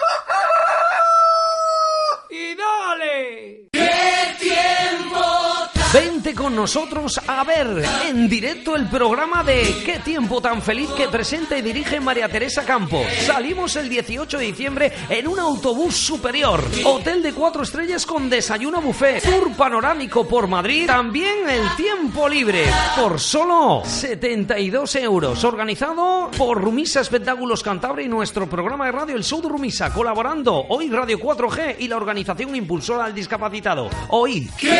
Con nosotros a ver en directo el programa de Qué tiempo tan feliz que presenta y dirige María Teresa Campos. Salimos el 18 de diciembre en un autobús superior. Hotel de cuatro estrellas con desayuno buffet. Tour panorámico por Madrid. También el tiempo libre por solo 72 euros. Organizado por Rumisa Espectáculos Cantabria y nuestro programa de radio El Show de Rumisa. Colaborando hoy Radio 4G y la organización impulsora al discapacitado. Hoy. ¡Qué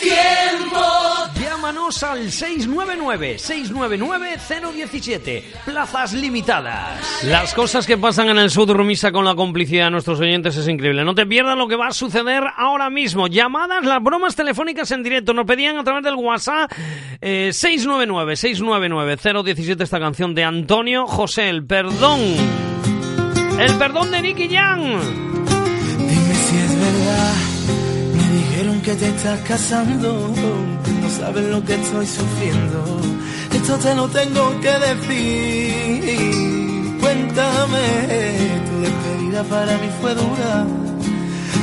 tiempo! Llámanos al 699-699-017. Plazas limitadas. Las cosas que pasan en el Rumisa con la complicidad de nuestros oyentes es increíble. No te pierdas lo que va a suceder ahora mismo. Llamadas, las bromas telefónicas en directo. Nos pedían a través del WhatsApp eh, 699-699-017 esta canción de Antonio José, el perdón. El perdón de Nicky Jam. Que te estás casando, no sabes lo que estoy sufriendo, esto te lo tengo que decir, cuéntame, tu despedida para mí fue dura,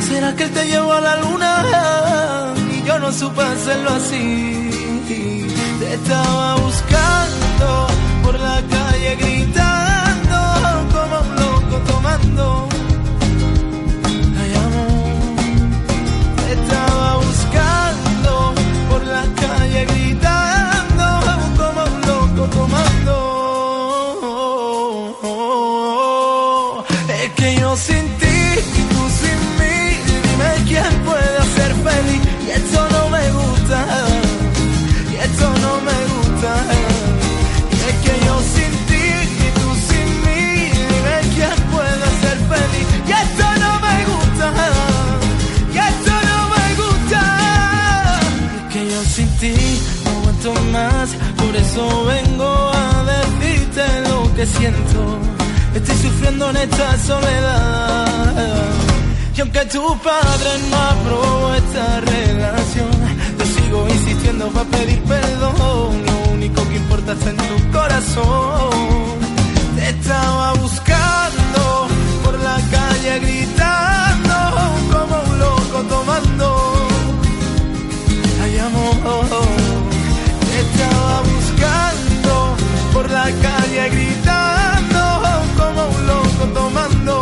será que él te llevó a la luna y yo no supe hacerlo así, te estaba buscando por la calle gritando como un loco tomando. Vengo a decirte lo que siento. Estoy sufriendo en esta soledad. Y aunque tu padre no aprobó esta relación, yo sigo insistiendo para pedir perdón. Lo único que importa está en tu corazón. Te estaba buscando por la calle gritando como un loco tomando. Ay, amor, te estaba buscando por la calle gritando como un loco tomando.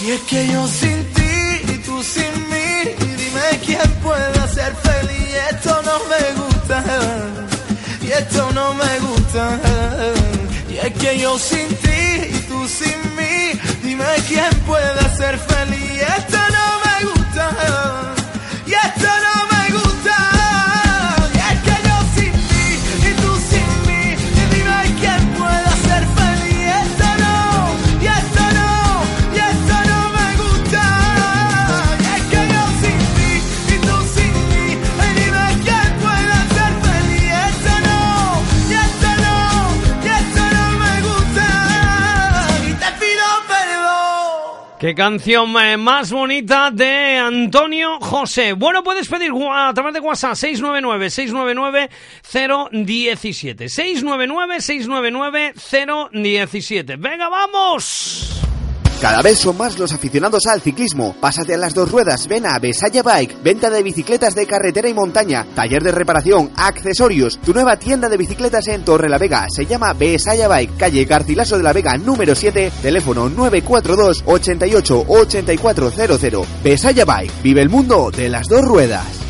Y es que yo sin ti y tú sin mí, dime quién puede ser feliz. Esto no me gusta, y esto no me gusta. Y es que yo sin ti y tú sin mí, dime quién puede ser feliz. Esto no me gusta, y esto no Qué canción más bonita de Antonio José. Bueno, puedes pedir a través de WhatsApp 699-699-017. 699-699-017. Venga, vamos. Cada vez son más los aficionados al ciclismo. Pásate a las dos ruedas, ven a Besaya Bike, venta de bicicletas de carretera y montaña, taller de reparación, accesorios. Tu nueva tienda de bicicletas en Torre la Vega se llama Besaya Bike, calle Garcilaso de la Vega número 7, teléfono 942 88 8400. Besaya Bike, vive el mundo de las dos ruedas.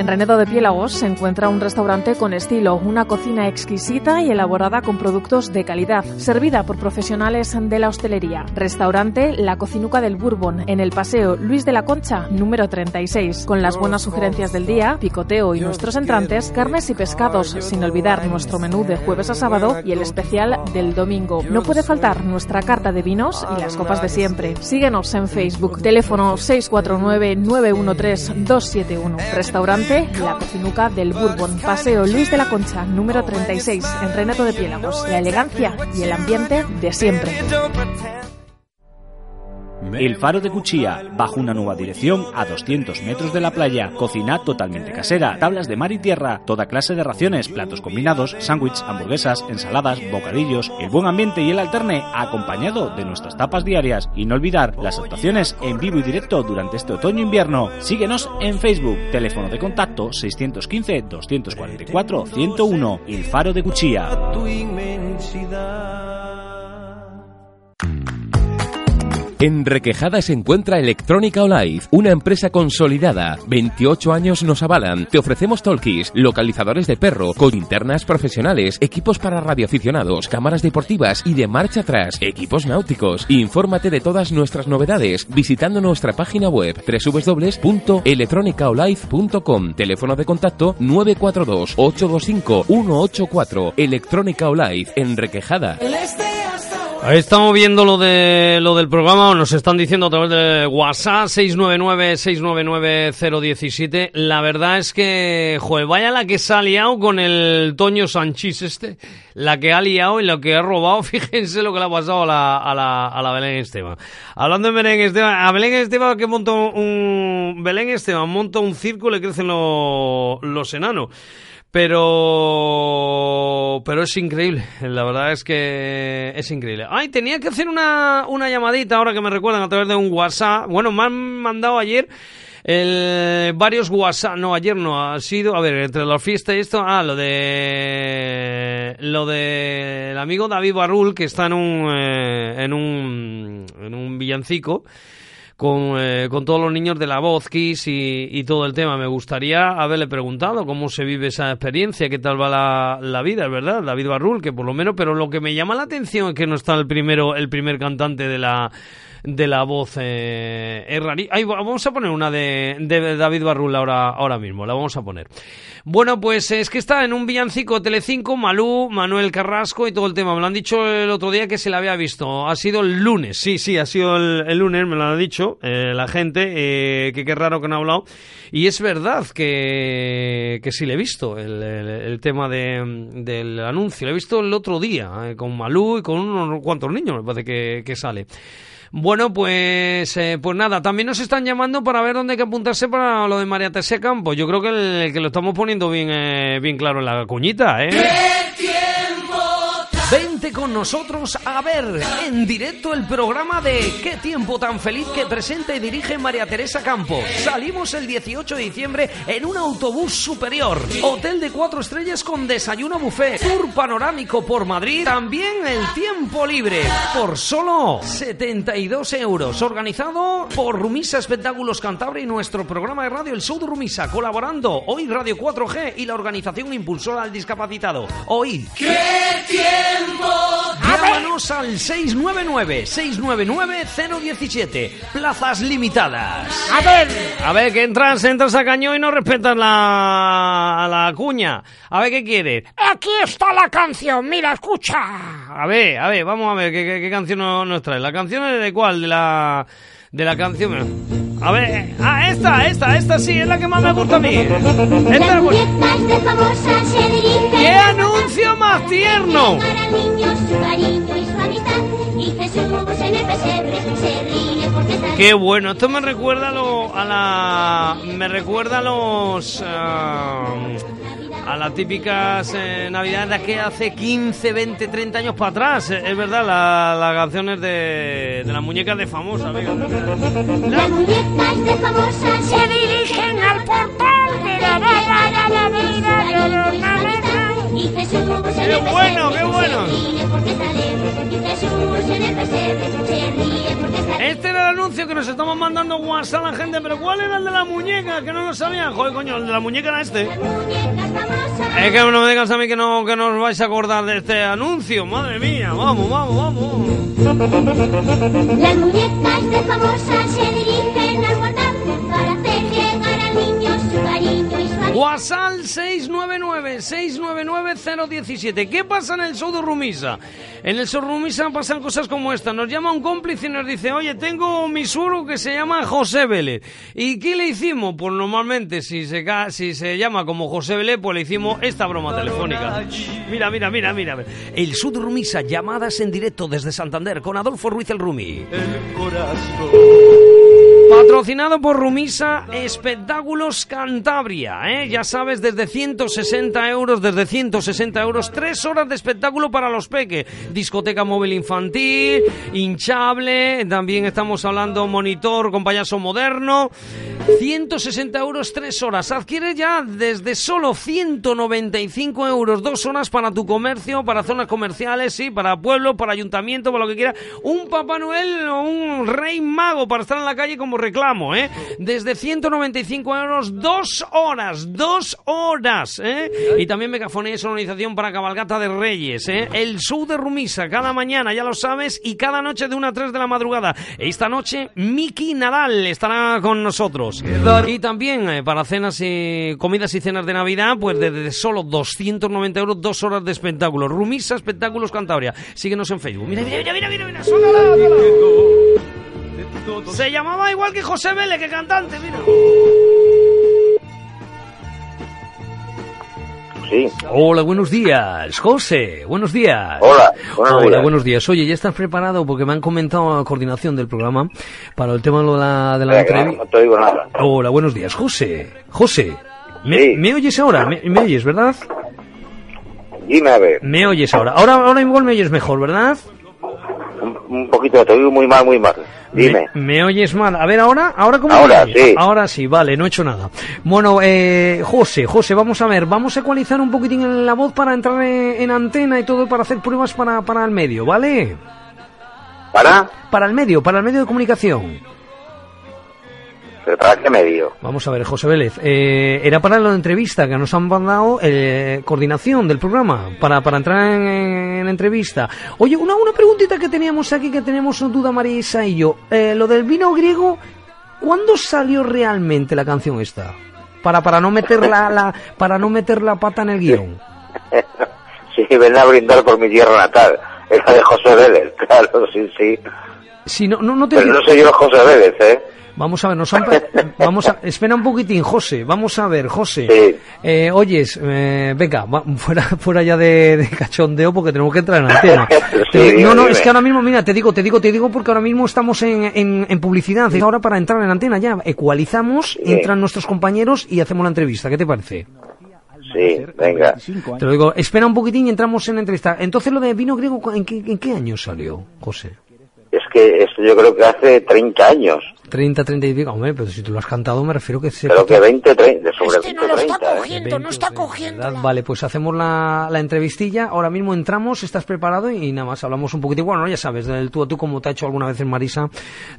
En Renedo de Piélagos se encuentra un restaurante con estilo, una cocina exquisita y elaborada con productos de calidad, servida por profesionales de la hostelería. Restaurante La Cocinuca del Bourbon, en el Paseo Luis de la Concha, número 36, con las buenas sugerencias del día, picoteo y nuestros entrantes, carnes y pescados, sin olvidar nuestro menú de jueves a sábado y el especial del domingo. No puede faltar nuestra carta de vinos y las copas de siempre. Síguenos en Facebook, teléfono 649-913-271. Restaurante La Cocinuca del Bourbon, Paseo Luis de la Concha, número 36, en Reneto de Piélagos. La elegancia y el ambiente de siempre. El Faro de Cuchilla, bajo una nueva dirección a 200 metros de la playa, cocina totalmente casera, tablas de mar y tierra, toda clase de raciones, platos combinados, sándwiches, hamburguesas, ensaladas, bocadillos, el buen ambiente y el alterne, acompañado de nuestras tapas diarias. Y no olvidar las actuaciones en vivo y directo durante este otoño-invierno. Síguenos en Facebook, teléfono de contacto 615-244-101, El Faro de Cuchilla. tu inmensidad. En Requejada se encuentra Electrónica Olive, una empresa consolidada. 28 años nos avalan. Te ofrecemos talkies, localizadores de perro, con linternas profesionales, equipos para radioaficionados, cámaras deportivas y de marcha atrás, equipos náuticos. Infórmate de todas nuestras novedades visitando nuestra página web www.electronicaolive.com. Teléfono de contacto 942 825 184. Electrónica Olive en Requejada. Estamos viendo lo de lo del programa, nos están diciendo a través de WhatsApp 699-699-017. La verdad es que, joder, vaya la que se ha liado con el Toño Sanchís este, la que ha liado y lo que ha robado, (laughs) fíjense lo que le ha pasado a la, a la, a la Belén Esteban. Hablando de Belén Esteban, a Belén Esteban que monta un, Belén Esteban monta un circo le crecen los, los enanos. Pero pero es increíble, la verdad es que es increíble. Ay, tenía que hacer una, una llamadita ahora que me recuerdan a través de un WhatsApp. Bueno, me han mandado ayer el, varios WhatsApp, no, ayer no, ha sido, a ver, entre la fiesta y esto, ah, lo de, lo de el amigo David Barrul, que está en un, eh, en un, en un villancico, con, eh, con todos los niños de la voz, Kiss y, y todo el tema. Me gustaría haberle preguntado cómo se vive esa experiencia, qué tal va la, la vida, es verdad, David Barrul, que por lo menos, pero lo que me llama la atención es que no está el primero, el primer cantante de la de la voz eh, es rari- Ahí va- vamos a poner una de, de David Barrul ahora, ahora mismo, la vamos a poner. Bueno, pues es que está en un villancico Telecinco, Malú, Manuel Carrasco y todo el tema. Me lo han dicho el otro día que se la había visto. Ha sido el lunes, sí, sí, ha sido el, lunes, me lo ha dicho eh, la gente, eh, que qué raro que no ha hablado. Y es verdad que, que sí le he visto el, el- el tema de, del anuncio. Lo he visto el otro día eh, con Malú y con unos cuantos niños, me parece que, que sale. Bueno, pues, eh, pues nada, también nos están llamando para ver dónde hay que apuntarse para lo de María Teresa Campos. Yo creo que, el, que lo estamos poniendo bien, eh, bien claro en la cuñita, ¿eh? Vente con nosotros a ver en directo el programa de Qué tiempo tan feliz que presenta y dirige María Teresa Campos. Salimos el 18 de diciembre en un autobús superior. Hotel de cuatro estrellas con desayuno buffet. Tour panorámico por Madrid. También el tiempo libre por solo 72 euros. Organizado por Rumisa Espectáculos Cantabria y nuestro programa de radio El Show de Rumisa. Colaborando hoy Radio 4G y la organización impulsora al discapacitado. Hoy ¡Qué tiempo! Llámanos al 699-699-017. Plazas limitadas. A ver, A ver, que entras, entras a cañón y no respetas la, la cuña. A ver, ¿qué quieres? aquí está la canción, mira, escucha. A ver, a ver, vamos a ver qué, qué- qué canción nos, nos trae. ¿La canción es de cuál? De la, de la canción. A ver, ah, esta, esta, esta sí, es la que más me gusta a mí. Esta es buena. ¡Qué anuncio más tierno! Qué bueno, esto me recuerda a, lo- a la. Me recuerda a los. ah, a las típicas eh, navidades de que hace 15, 20, 30 años para atrás. Eh, Es verdad, la- las canciones de, de las muñecas de famosa. Las muñecas de famosas se dirigen al portal de la la la la la la ¡Qué bueno, qué bueno! Este era el anuncio que nos estamos mandando WhatsApp a la gente, pero ¿cuál era el de la muñeca? Que no lo sabían. Joder, coño, el de la muñeca era este. Es que no me digas a mí que no, que no os vais a acordar de este anuncio. Madre mía, vamos, vamos, vamos. Las muñecas de famosas se dirigen al guardar para WhatsApp 699-699-017. ¿Qué pasa en el show Rumisa? En el show Rumisa pasan cosas como esta. Nos llama un cómplice y nos dice, oye, tengo mi suero que se llama José Vélez. ¿Y qué le hicimos? Pues normalmente, si se, llama como José Vélez, pues le hicimos esta broma telefónica. Mira, mira, mira, mira. El show Rumisa, llamadas en directo desde Santander con Adolfo Ruiz el Rumi. Patrocinado por Rumisa Espectáculos Cantabria, ¿eh? ya sabes, desde 160 euros, desde 160 euros, tres horas de espectáculo para los peques, discoteca móvil infantil, hinchable, también estamos hablando monitor con payaso moderno, 160 euros, tres horas, adquiere ya desde solo 195 euros, dos horas para tu comercio, para zonas comerciales, sí, para pueblo, para ayuntamiento, para lo que quieras, un Papá Noel o un Rey Mago para estar en la calle como reclamo, ¿eh? Desde 195 euros, dos horas, dos horas, ¿eh? Y también megafonía y sonorización para cabalgata de Reyes, ¿eh? El show de Rumisa, cada mañana, ya lo sabes, y cada noche de 1 a 3 de la madrugada. Esta noche, Miki Nadal estará con nosotros. Y también eh, para cenas y comidas y cenas de Navidad, pues desde solo 290 euros, dos horas de espectáculo. Rumisa Espectáculos Cantabria. Síguenos en Facebook. Mira, mira, mira, mira, mira. Se llamaba igual que José Vélez, que cantante, mira. Sí. Hola, buenos días, José. Buenos días. Hola, buenos Hola, días. buenos días. Oye, ¿ya estás preparado? Porque me han comentado a coordinación del programa para el tema de la, de la entrevista. no te oigo nada. Hola, buenos días, José. José, ¿me, me oyes ahora? ¿Me, me oyes, verdad? Dime a ver, Me oyes ahora. Ahora, ahora igual me oyes mejor, ¿verdad? Un, poquito, te oigo muy mal, muy mal. Dime. Me, me oyes mal. A ver, ahora, ahora cómo Ahora, me oyes? sí. Ahora sí, vale, no he hecho nada. Bueno, eh, José, José, vamos a ver, vamos a ecualizar un poquitín la voz para entrar en, en antena y todo para hacer pruebas para, para el medio, ¿vale? ¿Para? Para el medio, para el medio de comunicación. ¿Pero para qué medio? Vamos a ver, José Vélez. eh, era para la entrevista que nos han mandado eh, coordinación del programa, para, para entrar en, en entrevista. Oye, una, una preguntita que teníamos aquí, que tenemos duda Marisa y yo. Eh, lo del vino griego, ¿cuándo salió realmente la canción esta? Para, para, no meter la, la- para no meter la pata en el guion. (laughs) Sí, ven a brindar por mi tierra natal. Era de José Vélez, (laughs) claro, sí, sí. Si no, no, no te Pero no soy yo José Vélez, ¿eh? Vamos a ver, nos han (laughs) vamos a, espera un poquitín, José, vamos a ver, José. Eh, oyes, eh, venga, va- fuera, (laughs) fuera ya de, de cachondeo porque tenemos que entrar en antena. (laughs) Te- dime, no, no, dime. es que ahora mismo, mira, te digo, te digo, te digo porque ahora mismo estamos en, en, en publicidad. Es ahora para entrar en antena ya. Ecualizamos, entran nuestros compañeros y hacemos la entrevista. ¿Qué te parece? Sí, venga. Te lo digo, espera un poquitín y entramos en la entrevista. Entonces lo de vino griego, ¿en qué, en qué año salió, José? Es que esto yo creo que hace 30 años. 30, 30 y pico. Hombre, pero si tú lo has cantado me refiero que... se- Creo que 20, 30, sobre Este no lo 20, está 30. ¿eh? cogiendo, no está cogiendo. ¿verdad? Vale, pues hacemos la, la entrevistilla. Ahora mismo entramos, estás preparado y nada más hablamos un poquito. Bueno, ya sabes, del tú a tú, como te ha hecho alguna vez en Marisa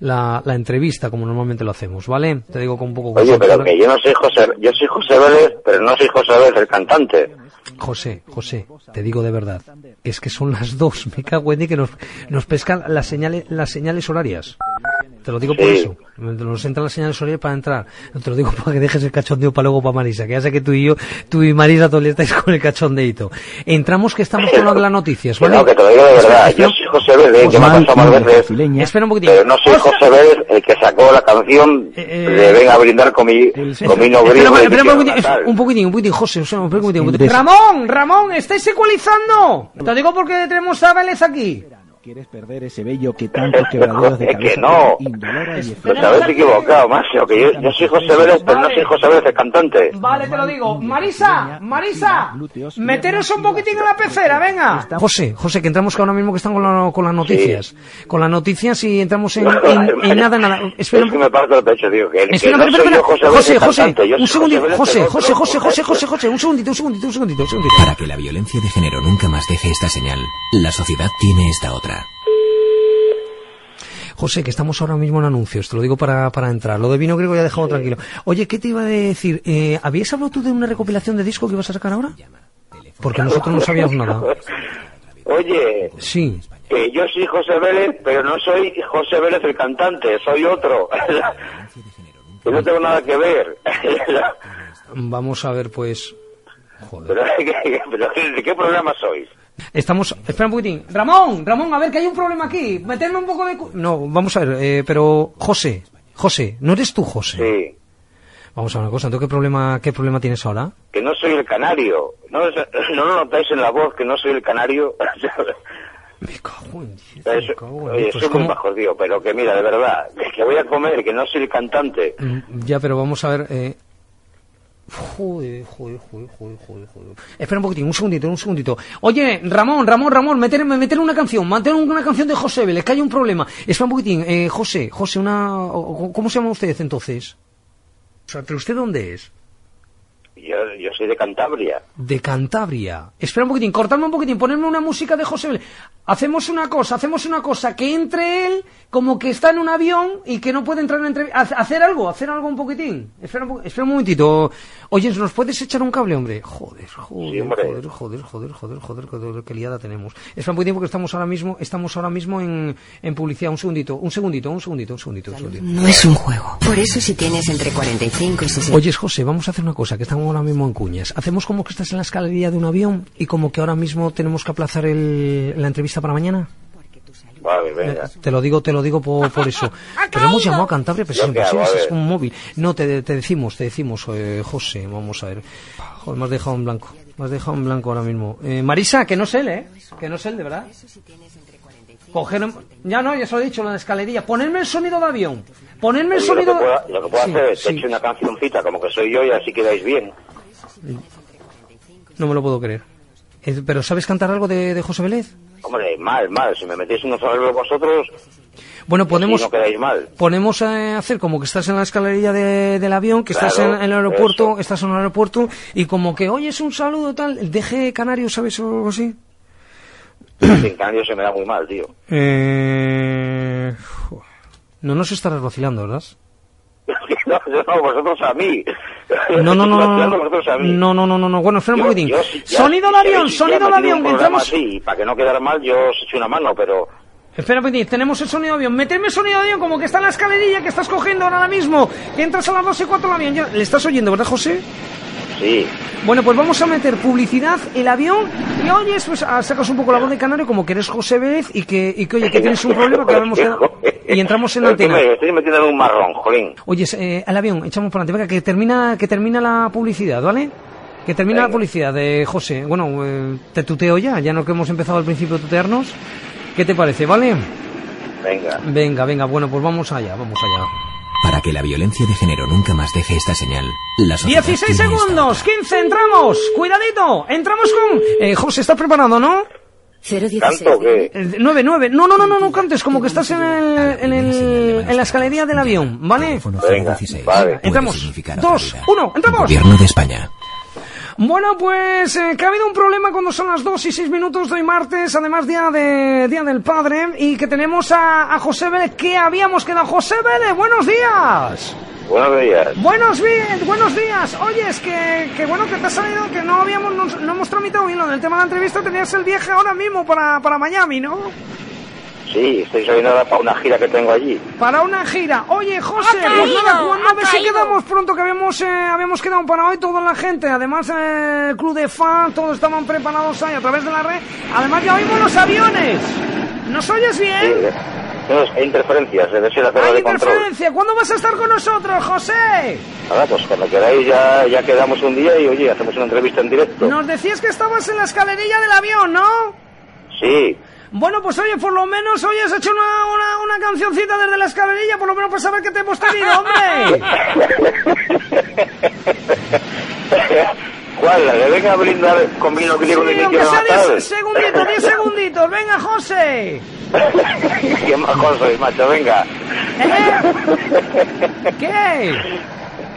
la, la entrevista, como normalmente lo hacemos, ¿vale? Te digo con un poco. Oye, pero que yo no soy José, yo soy José Vélez, pero no soy José Vélez el cantante. José, José, te digo de verdad, es que son las dos, me cago en que nos, nos pescan las señales, las señales horarias. Te lo digo por Sí. eso. Nos entran las señales horarias para entrar. Te lo digo (laughs) para que dejes el cachondeo para luego para Marisa. Que ya sé que tú y yo, tú y Marisa todo el día estáis con el cachondeito. Entramos que estamos con lo de las noticias, ¿vale? no, que te lo digo de verdad. Espera, Yo soy José Vélez, que me ha pasado más veces. Espera un poquitito. Pero no soy José Vélez el que sacó la canción de Venga a brindar con mi, con mi no Espera, espera, un poquitín, un poquitín, un poquitín, José, o sea, un poquitín, un poquitín. Ramón, Ramón, ¿estáis ecualizando? Te digo porque tenemos a Vélez aquí. ¿Quieres perder ese bello que tantos quebraderos de (laughs) Es cabeza que no. Pues habéis equivocado, macho, que yo, yo soy José Vélez, pero no soy José Vélez el cantante. Vale, te lo digo. Marisa, Marisa, meteros un poquitín en la pecera, venga. José, José, que entramos que ahora mismo que están con, la- con las noticias. Con las noticias y entramos en, (laughs) en- en nada, nada. Espera, Es que me parto el pecho, tío, que, que espera, no soy espera. yo José José, José, cantante, un segundito. José, José. José, José, José, José, un segundito, un segundito, un segundito, un segundito. Para que la violencia de género nunca más deje esta señal, la sociedad tiene esta otra. José, que estamos ahora mismo en anuncios, te lo digo para, para entrar. Lo de vino griego ya he dejado tranquilo. Oye, ¿qué te iba a decir? Eh, ¿Habías hablado tú de una recopilación de disco que ibas a sacar ahora? Porque nosotros no sabíamos nada. (laughs) Oye, Sí. que yo soy José Vélez, pero no soy José Vélez el cantante, soy otro. (laughs) Que no tengo nada que ver. (laughs) Vamos a ver, pues... Pero, ¿De qué programa sois? Estamos... Espera un poquitín. Ramón, Ramón, a ver que hay un problema aquí. Meterme un poco de... cu- No, vamos a ver, eh, pero... José, José, ¿no eres tú, José? Sí. Vamos a ver una cosa, ¿tú qué problema, qué problema tienes ahora? Que no soy el canario. ¿No, (laughs) no lo notáis en la voz que no soy el canario? (laughs) Eso- oye, pues soy muy ¿cómo? bajo, tío, pero que mira, de verdad, que, (laughs) que voy a comer, que no soy el cantante. Mm, Ya, pero vamos a ver... Eh... Joder, joder, joder, joder, joder, joder. Espera un poquitín, un segundito, un segundito. Oye, Ramón, Ramón, Ramón, meterme, meterle una canción, meter una canción de José Vélez, que hay un problema. Espera un poquitín, eh, José, José, una... ¿Cómo se llama usted entonces? O sea, ¿pero usted dónde es? Yo, yo soy de Cantabria. De Cantabria. Espera un poquitín, cortadme un poquitín, ponerme una música de José. Hacemos una cosa, hacemos una cosa, que entre él como que está en un avión y que no puede entrar en entrevista. Hacer algo, hacer algo un poquitín. Espera un, po- espera un momentito. Oye, ¿nos puedes echar un cable, hombre? Joder, joder, hombre. joder, joder, joder, joder, joder, joder, qué liada tenemos. Espera un poquitín porque estamos ahora mismo, estamos ahora mismo en, en publicidad. Un segundito, un segundito, un segundito, un segundito, un segundito. No es un juego. Por eso si tienes entre 45 y 60... Oye, José, vamos a hacer una cosa, que estamos ahora mismo en cuñas. Hacemos como que estás en la escalería de un avión y como que ahora mismo tenemos que aplazar el- la entrevista para mañana. Vale, venga. Te lo digo, te lo digo por, por eso. (laughs) Pero hemos llamado a Cantabria, pero A es un móvil. No, te, te decimos, te decimos, eh, José, vamos a ver. Joder, me has dejado en blanco. Me has dejado en blanco ahora mismo. Eh, Marisa, que no es él, ¿eh? Que no es él, de verdad. Coger... Ya no, ya se lo he dicho, la escalería. Ponerme el sonido de avión. Ponerme el Oye, lo que sonido puedo, lo que puedo Sí, hacer es sí. echar una cancioncita como que soy yo y así quedáis bien. No me lo puedo creer. Eh, ¿Pero sabes cantar algo de, de José Vélez? Hombre, mal, mal. Si me metéis unos arreglos vosotros, Bueno, así ponemos... no mal. Ponemos a hacer como que estás en la escalerilla de- del avión, que estás en, en el aeropuerto, estás en el aeropuerto y como que oyes un saludo tal, deje canario, ¿sabes o algo así? En cambio se me da muy mal, tío. Eh... No nos estarás vacilando, ¿verdad? (laughs) no, no, vosotros a mí. No, no, no, no, no, no, no, no, no, no. Bueno, espera un poquitín. Sonido de avión, sonido metido avión, entramos... así, para que no quedara mal, yo os echo una mano, pero... Espera un poquitín, tenemos el sonido de avión. Meterme el sonido de avión como que está en la escalerilla que estás cogiendo ahora mismo. Que entras a las 2 y 4 del avión. Ya- ¿Le estás oyendo, verdad, José? Sí. Bueno, pues vamos a meter publicidad, el avión, y oyes, pues sacas un poco la voz de canario como que eres José Vélez y que, y que oye, que tienes un problema que quedado- (laughs) y entramos en la antena. Me estoy metiendo en un marrón, jolín. Oye, eh, al avión, echamos por adelante, venga, que termina, que termina la publicidad, ¿vale? Que termina la publicidad de José. Bueno, eh, te tuteo ya, ya no que hemos empezado al principio a tutearnos. ¿Qué te parece, vale? Venga. Venga, venga, bueno, pues vamos allá, vamos allá. Para que la violencia de género nunca más deje esta señal, la sociedad 16 tiene esta segundos, 15, entramos, cuidadito, entramos con... Eh, José, ¿estás preparado, no? 016. ¿Canto qué? 9, 9. No, no, no, no, no cantes, como que estás en, el, en, el, en la escalería del avión, ¿vale? Venga, vale. Entramos. Dos, uno, entramos. Gobierno de España. Bueno, pues eh, que ha habido un problema cuando son las 2 y 6 minutos de hoy martes, además día de Día del Padre, y que tenemos a, a José Vélez, que habíamos quedado. José Vélez, buenos días. Buenos días. Buenos días, buenos días. Oye, es que, que bueno que te ha salido que no habíamos, no, no hemos tramitado bien lo del tema de la entrevista, tenías el viaje ahora mismo para, para Miami, ¿no? Sí, estoy saliendo ahora para una gira que tengo allí. Para una gira. Oye, José, Ha pues nada, ¿cuándo ha a ver si quedamos pronto? Que habíamos, eh, habíamos quedado para hoy toda la gente. Además, eh, el club de fans, todos estaban preparados ahí a través de la red. Además, ya oímos los aviones. ¿Nos oyes Sí, bien? eh. No, hay interferencias, debe ser la torre Hay de control. interferencia. ¿Cuándo vas a estar con nosotros, José? Ahora, pues cuando queráis ya, ya quedamos un día y oye, hacemos una entrevista en directo. Nos decías que estabas en la escalerilla del avión, ¿no? Sí. Bueno, pues oye, por lo menos hoy has hecho una, una, una cancioncita desde la escalerilla, por lo menos para saber que te hemos tenido, hombre. (laughs) ¿Cuál? ¿La de venga a brindar con vino griego de Sí, mi aunque sea natal? 10 segunditos, 10 segunditos. Venga, José. (laughs) Qué majón sois, macho, venga. ¿Eh? ¿Qué?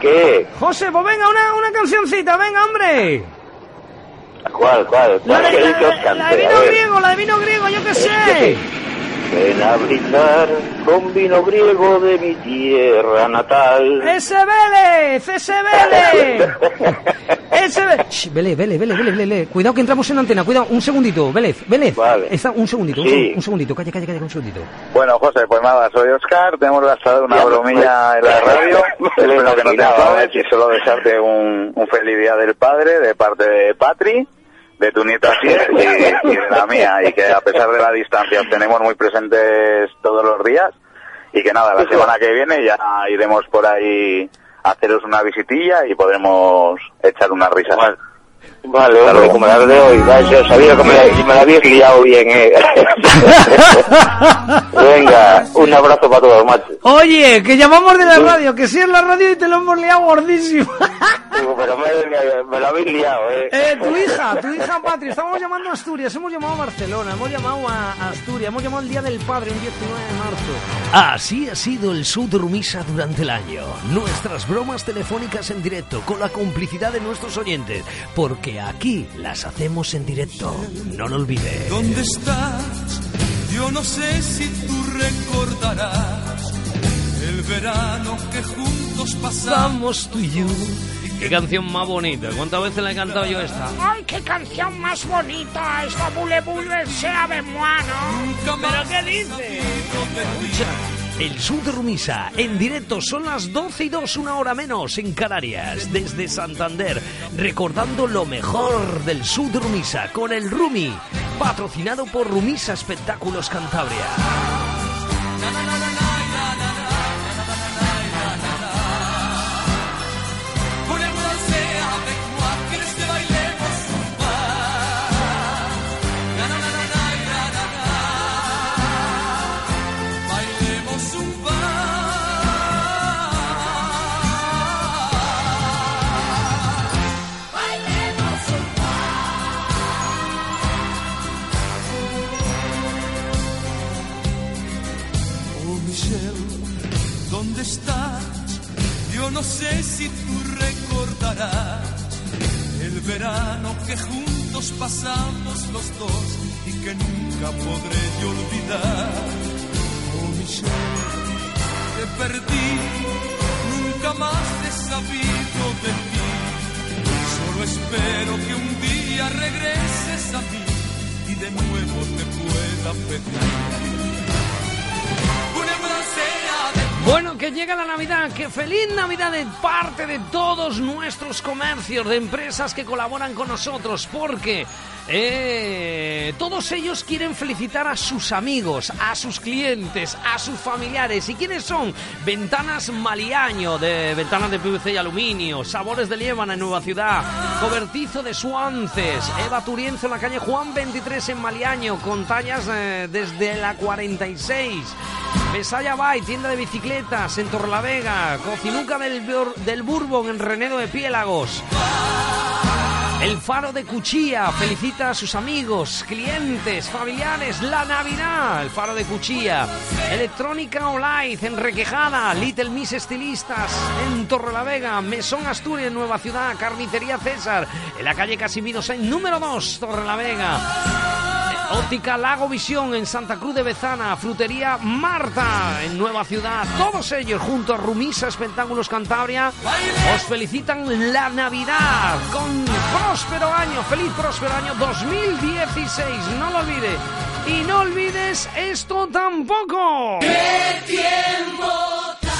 ¿Qué? José, pues venga, una, una cancioncita, venga, hombre. ¿Cuál, cuál? La ¿Cuál la, de- cante? la de vino griego, la de vino griego, yo qué sé. Ven a brindar con vino griego de mi tierra natal. ¡Ese Vélez! ¡Ese Vélez! (laughs) ¡Ese Vélez! Shh, Vélez, Vélez, Vélez, Vélez, Vélez. Cuidado que entramos en antena, cuidado, un segundito, Vélez, Vélez. Vale. Está, un segundito, un Sí. seg- un segundito, calla, calla, calla, un segundito. Bueno, José, pues nada, soy Oscar, te hemos gastado una Ya, bromilla en la radio, (laughs) espero que no te enfades y solo desearte un, un feliz día del padre de parte de Patri, de tu nieta Asier y, y de la mía, y que a pesar de la distancia os tenemos muy presentes todos los días, y que nada, la semana que viene ya iremos por ahí haceros una visitilla y podremos echar unas risas. Vale, hombre, como la de hoy, va, yo sabía que me la, me la había bien, eh. (laughs) Venga, un abrazo para todos, macho. Oye, que llamamos de la radio, que sí es la radio y te lo hemos liado gordísimo. Pero me, me la habéis liado, eh. Eh, tu hija, tu hija Patria, estamos llamando a Asturias, hemos llamado a Barcelona, hemos llamado a Asturias, hemos llamado el Día del Padre, un 19 de marzo. Así ha sido el Sud Rumisa durante el año. Nuestras bromas telefónicas en directo con la complicidad de nuestros oyentes, porque aquí las hacemos en directo. No lo olvides. ¿Dónde estás? Yo no sé si tú recordarás el verano que juntos pasamos. Vamos tú y yo. Qué canción más bonita, ¿cuántas veces la he cantado yo esta? ¡Ay, qué canción más bonita! Esta bule bule sea de moi, ¿no? ¿Pero qué dice? Escucha, el Sud Rumisa en directo son las 12 y 2, una hora menos en Canarias, desde Santander, recordando lo mejor del Sud Rumisa con el Rumi, patrocinado por Rumisa Espectáculos Cantabria. No sé si tú recordarás el verano que juntos pasamos los dos y que nunca podré yo olvidar. Oh Michelle, te perdí, nunca más he sabido de ti. Solo espero que un día regreses a mí y de nuevo te pueda pedir. Bueno, que llega la Navidad, que feliz Navidad de parte de todos nuestros comercios, de empresas que colaboran con nosotros, porque eh, todos ellos quieren felicitar a sus amigos, a sus clientes, a sus familiares. ¿Y quiénes son? Ventanas Maliaño, de ventanas de PVC y aluminio, Sabores de Liébana en Nueva Ciudad, Cobertizo de Suances, Eva Turienzo en la calle Juan 23 en Maliaño, con tallas eh, desde la 46. Besaya Bay, tienda de bicicletas en Torrelavega, Cocinuca del, del Bourbon en Renedo de Piélagos. El Faro de Cuchilla felicita a sus amigos, clientes, familiares, la Navidad. El Faro de Cuchilla. Electrónica Olive en Requejada. Little Miss Estilistas en Torrelavega. Mesón Asturias en Nueva Ciudad. Carnicería César en la calle Casimiro Sainz número 2, Torrelavega. Óptica Lago Visión en Santa Cruz de Bezana, Frutería Marta en Nueva Ciudad. Todos ellos junto a Rumisa Espectáculos Cantabria os felicitan la Navidad con próspero año, feliz próspero año 2016. No lo olvides. Y no olvides esto tampoco.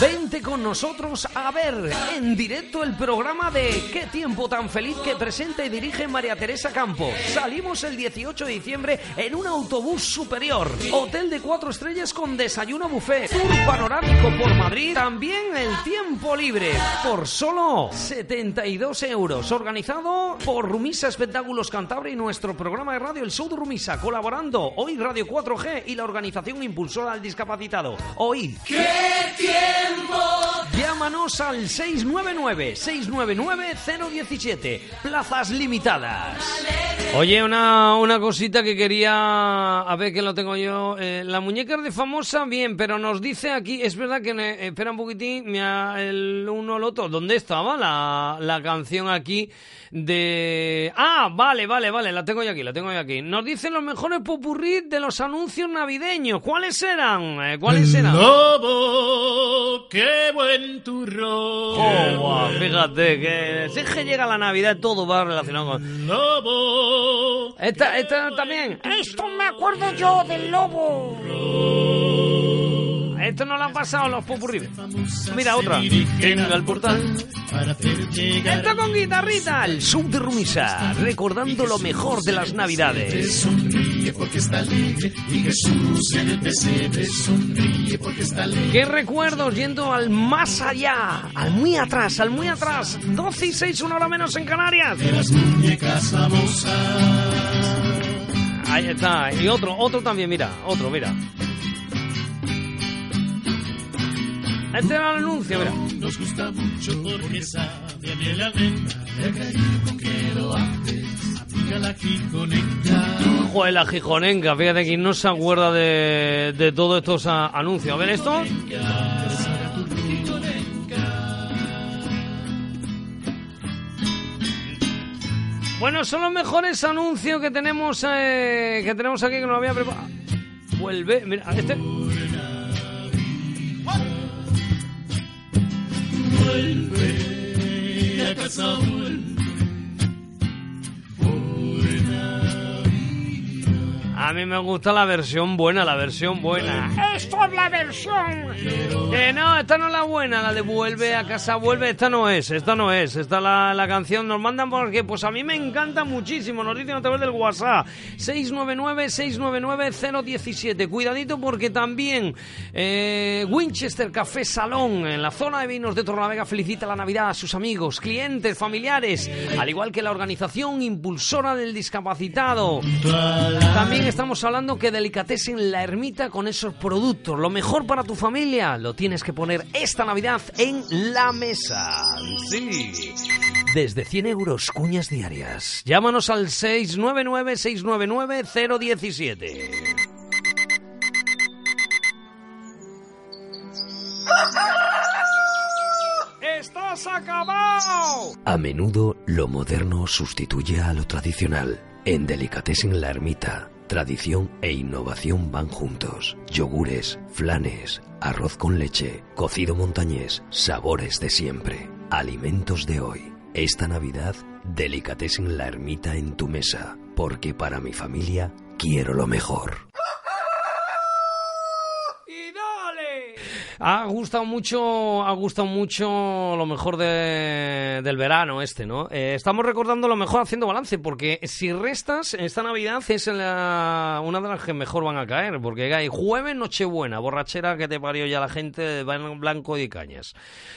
Vente con nosotros a ver en directo el programa de Qué tiempo tan feliz que presenta y dirige María Teresa Campos. Salimos el 18 de diciembre en un autobús superior. Hotel de cuatro estrellas con desayuno buffet. Tour panorámico por Madrid. También el tiempo libre por solo 72 euros. Organizado por Rumisa Espectáculos Cantabria y nuestro programa de radio El Show Rumisa. Colaborando hoy Radio 4G y la organización impulsora al discapacitado. Hoy. ¿Qué tiempo? Llámanos al 699-699-017. Plazas limitadas. Oye, una, una cosita que quería... A ver, que lo tengo yo. Eh, la muñeca de famosa, bien, pero nos dice aquí... Es verdad que... eh, espera un poquitín, me ha- el uno el otro. ¿Dónde estaba la, la canción aquí de... Ah, vale, vale, vale, la tengo yo aquí, la tengo yo aquí. Nos dicen los mejores popurrí de los anuncios navideños. ¿Cuáles eran? Eh, ¿Cuáles eran? Lobo, qué buen turrón. Oh, fíjate que si es que llega la Navidad todo va relacionado con... Lobo. Esta, esta también. Esto me acuerdo yo del lobo. Esto no lo han pasado los popurrí. Mira otra. Venga al portal. Esto con guitarrita. El sub de Rumisa. Recordando lo mejor de las Navidades. Porque está alegre y Jesús en el pesebre sonríe porque está alegre. Qué recuerdos yendo al más allá, al muy atrás, al muy atrás. 12 y 6, una hora menos en Canarias. De las muñecas famosas. Ahí está. Y otro, otro también, mira. Otro, mira. Este era el anuncio, mira. Nos gusta mucho porque sabe a miel y almendra. Deja ir con que lo haces. Aplica la jiconenca. Joder, la Gijonenca. Fíjate que no se acuerda de, de todos estos anuncios. A ver esto. Bueno, son los mejores anuncios que tenemos eh, que tenemos aquí que nos lo había preparado. Vuelve, mira, este. Vuelve a casa, A mí me gusta la versión buena, la versión buena. Esto es la versión. Que no, esta no es la buena, la de vuelve a casa, vuelve, esta no es, esta no es, esta la, la canción nos mandan porque pues a mí me encanta muchísimo, nos dicen a través del WhatsApp 699-699-017, cuidadito porque también eh, Winchester Café Salón en la zona de vinos de Torrelavega felicita la Navidad a sus amigos, clientes, familiares, al igual que la organización impulsora del discapacitado. También estamos hablando que delicatessen la ermita con esos productos. Lo mejor para tu familia lo tienes que poner esta Navidad en la mesa. Sí. Desde 100 euros cuñas diarias. Llámanos al 699-699-017. ¡Estás acabado! A menudo lo moderno sustituye a lo tradicional. En Delicatessen La Ermita, tradición e innovación van juntos. Yogures, flanes, arroz con leche, cocido montañés, sabores de siempre, alimentos de hoy. Esta Navidad, Delicatessen La Ermita en tu mesa, porque para mi familia quiero lo mejor. Ha gustado mucho, ha gustado mucho lo mejor de- del verano este, ¿no? Eh, estamos recordando lo mejor haciendo balance, porque si restas, esta Navidad es la- una de las que mejor van a caer, porque hay jueves, Nochebuena, borrachera que te parió ya la gente ban- blanco y cañas.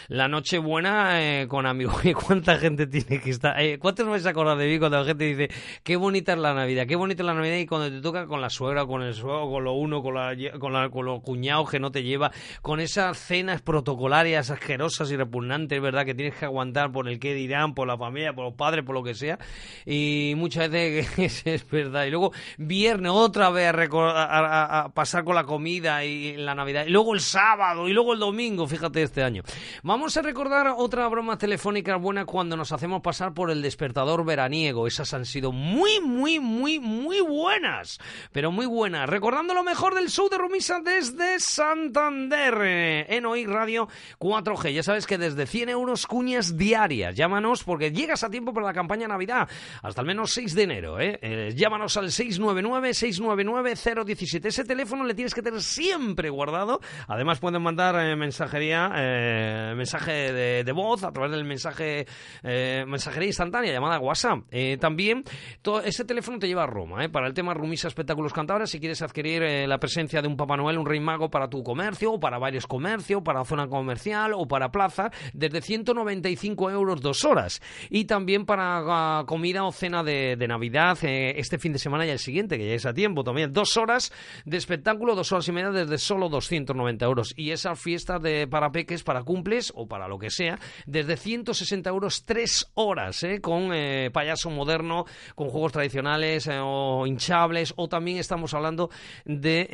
La Nochebuena eh, con amigos, (laughs) ¿y cuánta gente tiene que estar? Eh, ¿Cuántos vais a acordar de mí cuando la gente dice, qué bonita es la Navidad, qué bonita es la Navidad, y cuando te toca con la suegra, con el suegro, con lo uno, con, la, con, la- con los cuñados que no te lleva, con esas cenas protocolarias asquerosas y repugnantes, ¿verdad? Que tienes que aguantar por el qué dirán, por la familia, por los padres, por lo que sea. Y muchas veces (laughs) que es, verdad. Y luego viernes otra vez a, a- a- pasar con la comida y la Navidad. Y luego el sábado y luego el domingo, fíjate este año. Vamos a recordar otra broma telefónica buena cuando nos hacemos pasar por el despertador veraniego. Esas han sido muy, muy, muy, muy buenas. Pero muy buenas. Recordando lo mejor del sur de Rumisa desde Santander. Eh, En OI Radio 4G. Ya sabes que desde 100 euros cuñas diarias. Llámanos porque llegas a tiempo para la campaña Navidad. Hasta al menos 6 de enero. ¿eh? Eh, llámanos al 699-699-017. Ese teléfono le tienes que tener siempre guardado. Además pueden mandar eh, mensajería, eh, mensaje de, voz a través del mensaje eh, mensajería instantánea llamada WhatsApp. También todo, ese teléfono te lleva a Roma. Para el tema Rumisa Espectáculos Cantabria, si quieres adquirir la presencia de un Papá Noel, un Rey Mago para tu comercio o para varios comercio, para zona comercial o para plaza, desde 195 euros dos horas. Y también para ah, comida o cena de, Navidad eh, este fin de semana y el siguiente, que ya es a tiempo también. Dos horas de espectáculo, dos horas y media desde solo 290 euros. Y esas fiestas de para peques, para cumples o para lo que sea, desde 160 euros tres horas, eh, con eh, payaso moderno, con juegos tradicionales o hinchables, o también estamos hablando de,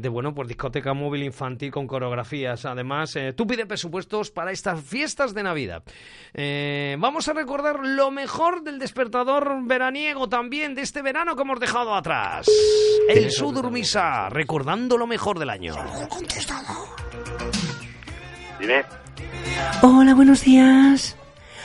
de bueno, pues discoteca móvil infantil con coreografías. Además, eh, tú pide presupuestos para estas fiestas de Navidad. Eh, vamos a recordar lo mejor del despertador veraniego también de este verano que hemos dejado atrás. El Sudurmisa, recordando lo mejor del año. Dime. Hola, buenos días.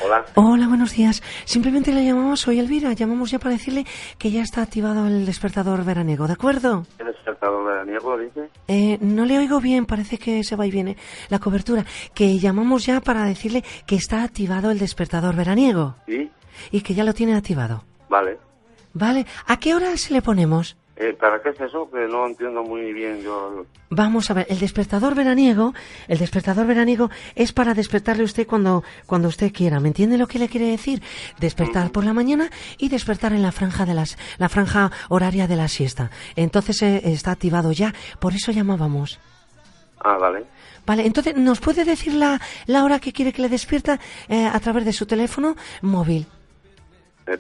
Hola. Hola, buenos días. Simplemente le llamamos, soy Elvira, llamamos ya para decirle que ya está activado el despertador veraniego, ¿de acuerdo? ¿El despertador veraniego dice? Eh, no le oigo bien, parece que se va y viene la cobertura. Que llamamos ya para decirle que está activado el despertador veraniego ¿Sí? y que ya lo tiene activado. Vale. ¿Vale? ¿A qué hora se le ponemos? Eh, ¿Para qué es eso? Que no entiendo muy bien yo. Vamos a ver, el despertador veraniego, el despertador veraniego es para despertarle usted cuando, cuando usted quiera. ¿Me entiende lo que le quiere decir? Despertar por la mañana y despertar en la franja de las, la franja horaria de la siesta. Entonces eh, está activado ya, por eso llamábamos. Ah, vale. Vale, entonces, ¿nos puede decir la, la hora que quiere que le despierta eh, a través de su teléfono móvil?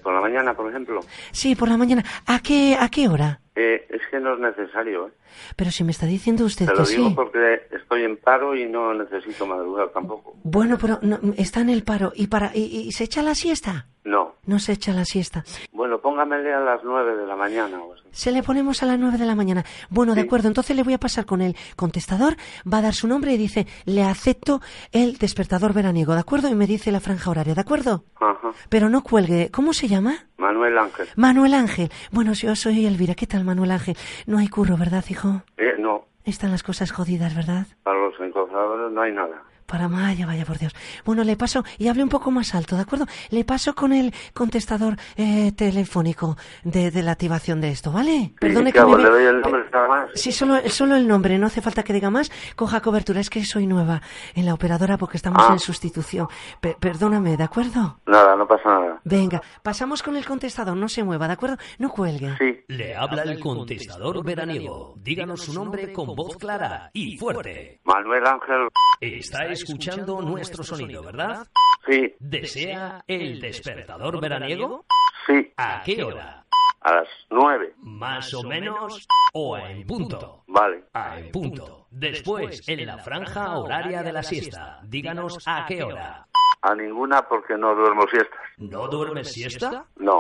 Por la mañana, por ejemplo. Sí, por la mañana. ¿A qué, a qué hora? Eh, es que no es necesario. ¿eh? Pero si me está diciendo usted Te que lo digo sí. porque estoy en paro y no necesito madrugar tampoco. Bueno, pero no, está en el paro. ¿Y, para, y, y se echa la siesta? No. No se echa la siesta. Bueno, póngamele a las nueve de la mañana o. Se le ponemos a las nueve de la mañana. Bueno, de acuerdo, entonces le voy a pasar con el contestador, va a dar su nombre y dice, le acepto el despertador veraniego, ¿de acuerdo? Y me dice la franja horaria, ¿de acuerdo? Ajá. Pero no cuelgue. ¿Cómo se llama? Manuel Ángel. Manuel Ángel. Bueno, yo soy Elvira. ¿Qué tal, Manuel Ángel? No hay curro, ¿verdad, hijo? Eh, no. Están las cosas jodidas, ¿verdad? Para los encofradores no hay nada. Para Maya, vaya por Dios. Bueno, le paso, y hable un poco más alto, ¿de acuerdo? Le paso con el contestador eh, telefónico de, de la activación de esto, ¿vale? Perdone ¿Y que me ¿Le doy el nombre nada más? Sí, solo, solo el nombre, no hace falta que diga más. Coja cobertura, es que soy nueva en la operadora porque estamos Ah. en sustitución. Pe- perdóname, ¿de acuerdo? Nada, no pasa nada. Venga, pasamos con el contestador, no se mueva, ¿de acuerdo? No cuelgue. Sí. Le habla el contestador veraniego. Díganos su nombre con voz clara y fuerte. Manuel Ángel. Está escuchando nuestro sonido, ¿verdad? Sí. ¿Desea el despertador veraniego? Sí. ¿A qué hora? A las nueve. ¿Más o menos? ¿O en punto? Vale. A en punto. Después, en la franja horaria de la siesta. Díganos a qué hora. A ninguna porque no duermo siestas. ¿No duermes siesta? No.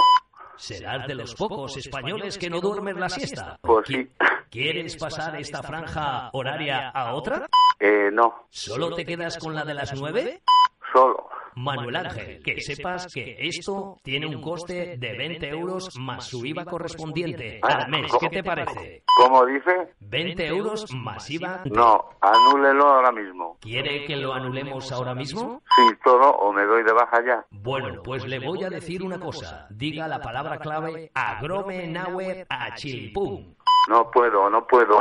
Serás de los pocos españoles que no duermen la siesta. Pues sí. (laughs) ¿Quieres pasar esta franja horaria a otra? Eh, no. ¿Solo te quedas con la de las nueve? Solo. Manuel Ángel, que sepas que esto tiene un coste de 20 euros más su IVA correspondiente al mes. ¿Qué te parece? ¿Cómo dice? 20 euros más IVA. No, anúlelo ahora mismo. ¿Quiere que lo anulemos ahora mismo? Sí, todo o me doy de baja ya. Bueno, pues le voy a decir una cosa. Diga la palabra clave agrome a chilipum. No puedo, no puedo.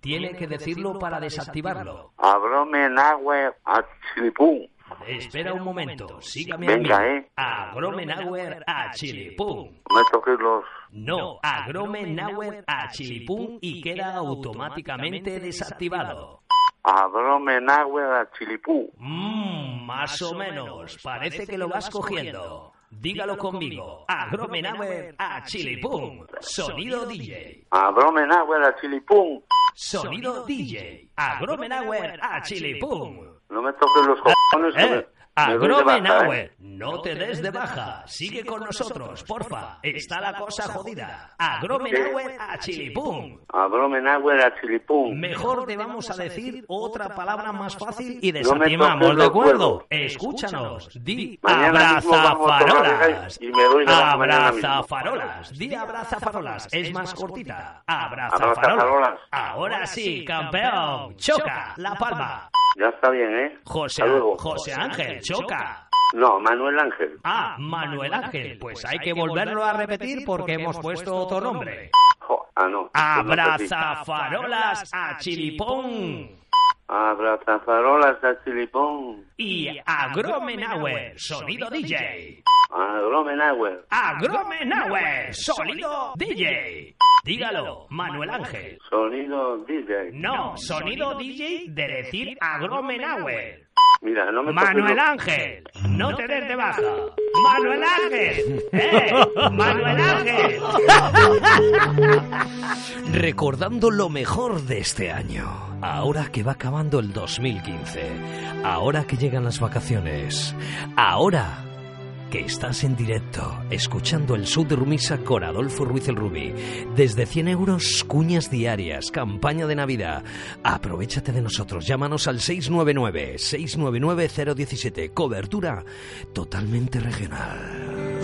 Tiene que decirlo para desactivarlo. Abrome nahue a chilipum. Espera un momento, sígame Venga, a mí. eh. Agromenauer a chilipum. Me toques los... No, agromenauer a chilipum y queda automáticamente desactivado. Abrome nahue a chilipum. Mmm, más o menos. Parece que lo vas cogiendo. Dígalo conmigo. Agromenauer a chilipum. Sonido DJ. Abrome nahue a chilipum. Sonido DJ. Agromenauer a chilipum. No me toques los cojones. Eh, baja, Agromenauer, ¿eh? no te des de baja. Sigue con nosotros, porfa. Está la cosa jodida. Agromenauer a chilipum. Abrome nahue a chilipum. Mejor te vamos a decir otra palabra más fácil y toques ¿de acuerdo? Escúchanos. Di abrazafarolas. Abrazafarolas. Di abrazafarolas. Es más cortita. Abrazafarolas. Ahora sí, campeón. Choca. La palma. Ya está bien, ¿eh? José. José Ángel, choca. No, Manuel Ángel. Ah, Manuel Ángel. Pues hay que volverlo a repetir porque hemos puesto otro nombre. Jo, ah, no. Pues Abrazafarolas a Chilipón. Abrazafarolas de chilipón. Y Agromenauer, sonido DJ. Agromenauer. Agromenauer, sonido DJ. Dígalo, Manuel Ángel. Sonido DJ. No, sonido DJ de decir Agromenauer. Mira, no me Manuel Ángel, no te des de baja. Manuel Ángel, eh, (laughs) Manuel Ángel. Recordando lo mejor de este año, ahora que va acabando el 2015, ahora que llegan las vacaciones, ahora que estás en directo escuchando el de Rumisa con Adolfo Ruiz el Rubí. Desde 100 euros, cuñas diarias, campaña de Navidad. Aprovechate de nosotros, llámanos al 699-699-017. Cobertura totalmente regional.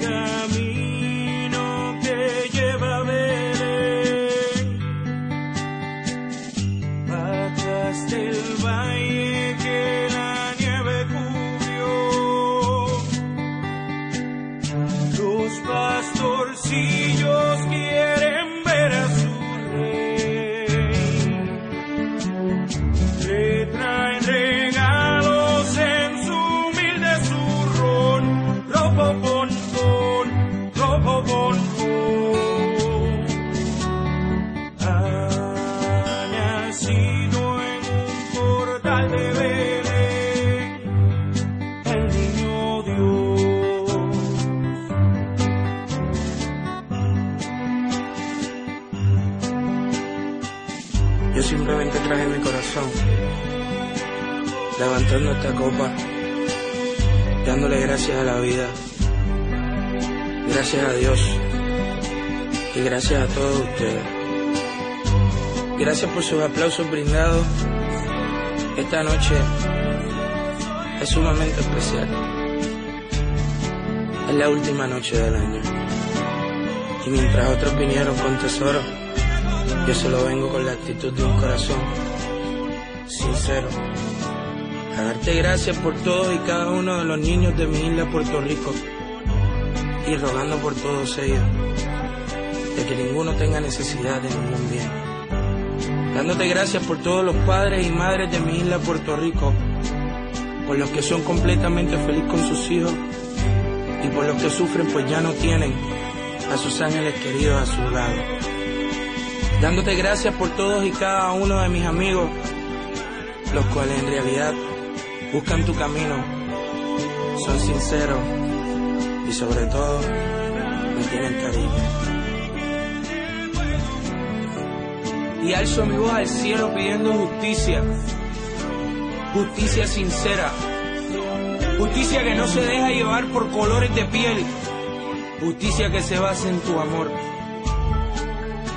camino que pastorcillos quieren ver a su rey. Le traen regalos en su humilde zurrón, rojo pon pon, rojo levantando esta copa, dándole gracias a la vida, gracias a Dios y gracias a todos ustedes. Gracias por sus aplausos brindados. Esta noche es sumamente especial. Es la última noche del año. Y mientras otros vinieron con tesoros, yo solo vengo con la actitud de un corazón sincero. Darte gracias por todos y cada uno de los niños de mi isla Puerto Rico. Y rogando por todos ellos. De que ninguno tenga necesidad de ningún bien. Dándote gracias por todos los padres y madres de mi isla Puerto Rico. Por los que son completamente felices con sus hijos. Y por los que sufren pues ya no tienen a sus ángeles queridos a su lado dándote gracias por todos y cada uno de mis amigos, los cuales en realidad buscan tu camino, son sinceros y sobre todo me tienen cariño. Y alzo mi voz al cielo pidiendo justicia, justicia sincera, justicia que no se deja llevar por colores de piel, justicia que se basa en tu amor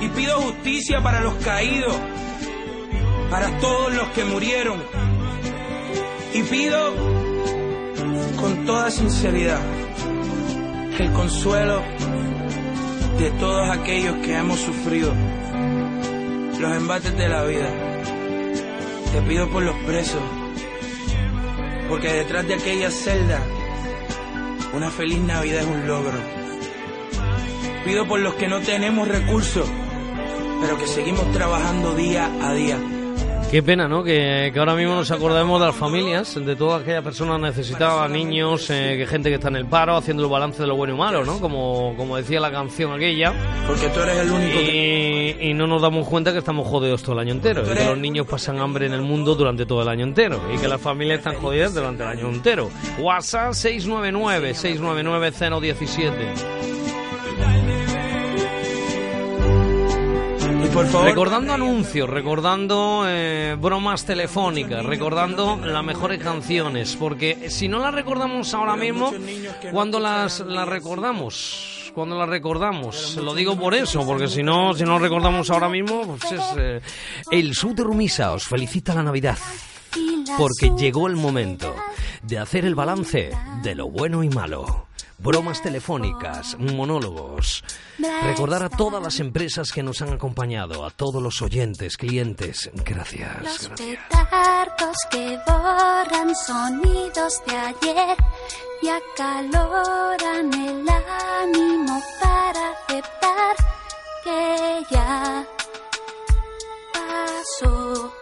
y pido justicia para los caídos, para todos los que murieron. Y pido con toda sinceridad el consuelo de todos aquellos que hemos sufrido los embates de la vida. Te pido por los presos, porque detrás de aquella celda una feliz Navidad es un logro. Pido por los que no tenemos recursos, pero que seguimos trabajando día a día. Qué pena, ¿no? Que, que ahora mismo nos acordemos de las familias, de todas aquellas personas necesitadas, niños, eh, que gente que está en el paro, haciendo el balance de lo bueno y malo, ¿no? Como, como decía la canción aquella. Porque tú eres el único y, y no nos damos cuenta que estamos jodidos todo el año entero. Y que los niños pasan hambre en el mundo durante todo el año entero. Y que las familias están jodidas durante el año entero. WhatsApp 699 699 017. Por favor, Recordando anuncios, recordando eh, bromas telefónicas, recordando las mejores canciones, porque si no las recordamos ahora mismo, cuando las, las recordamos? Cuando las recordamos, lo digo por eso, porque si no, si no recordamos ahora mismo, pues es eh, el Sur de Rumisa os felicita la Navidad, porque llegó el momento de hacer el balance de lo bueno y malo. Bromas telefónicas, monólogos. Recordar a todas las empresas que nos han acompañado, a todos los oyentes, clientes. Gracias. Los gracias. petardos que borran sonidos de ayer y acaloran el ánimo para aceptar que ya pasó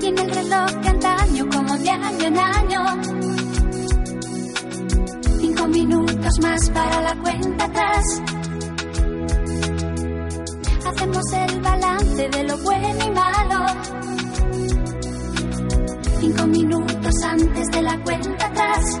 Y en el reloj de como de año en año. Cinco minutos más para la cuenta atrás. Hacemos el balance de lo bueno y malo. Cinco minutos antes de la cuenta atrás.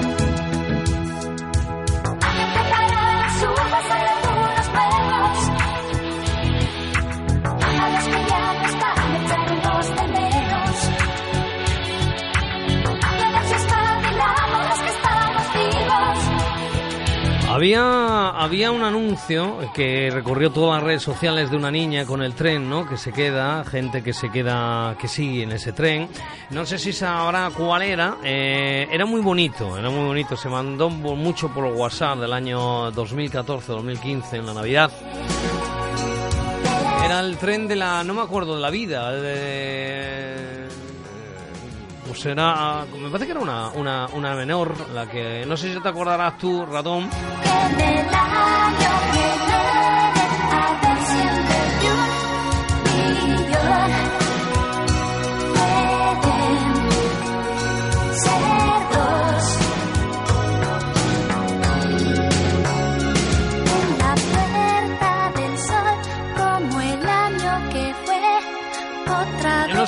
Había, había un anuncio que recorrió todas las redes sociales de una niña con el tren, ¿no? Que se queda, gente que se queda, que sigue en ese tren. No sé si sabrá cuál era. eh, era muy bonito, era muy bonito. Se mandó mu- mucho por WhatsApp del año 2014-2015 en la Navidad. Era el tren de la, no me acuerdo, de la vida. de- pues era, me parece que era una, una, una menor, la que, no sé si te acordarás tú, ratón.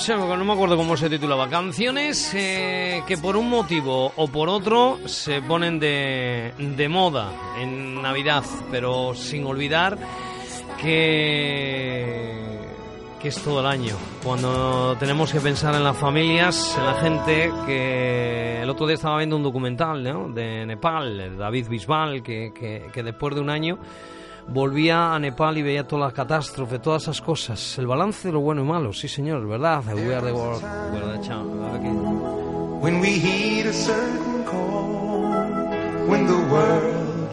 No me acuerdo cómo se titulaba. Canciones eh, que por un motivo o por otro se ponen de, de moda en Navidad, pero sin olvidar que, que es todo el año. Cuando tenemos que pensar en las familias, en la gente, que el otro día estaba viendo un documental ¿no? de Nepal, David Bisbal, que, que después de un año volvía a Nepal y veía todas las catástrofes, todas esas cosas. El balance de lo bueno y malo, sí señor, ¿verdad? We are the world. We are the champ. When we heed a certain call, when the world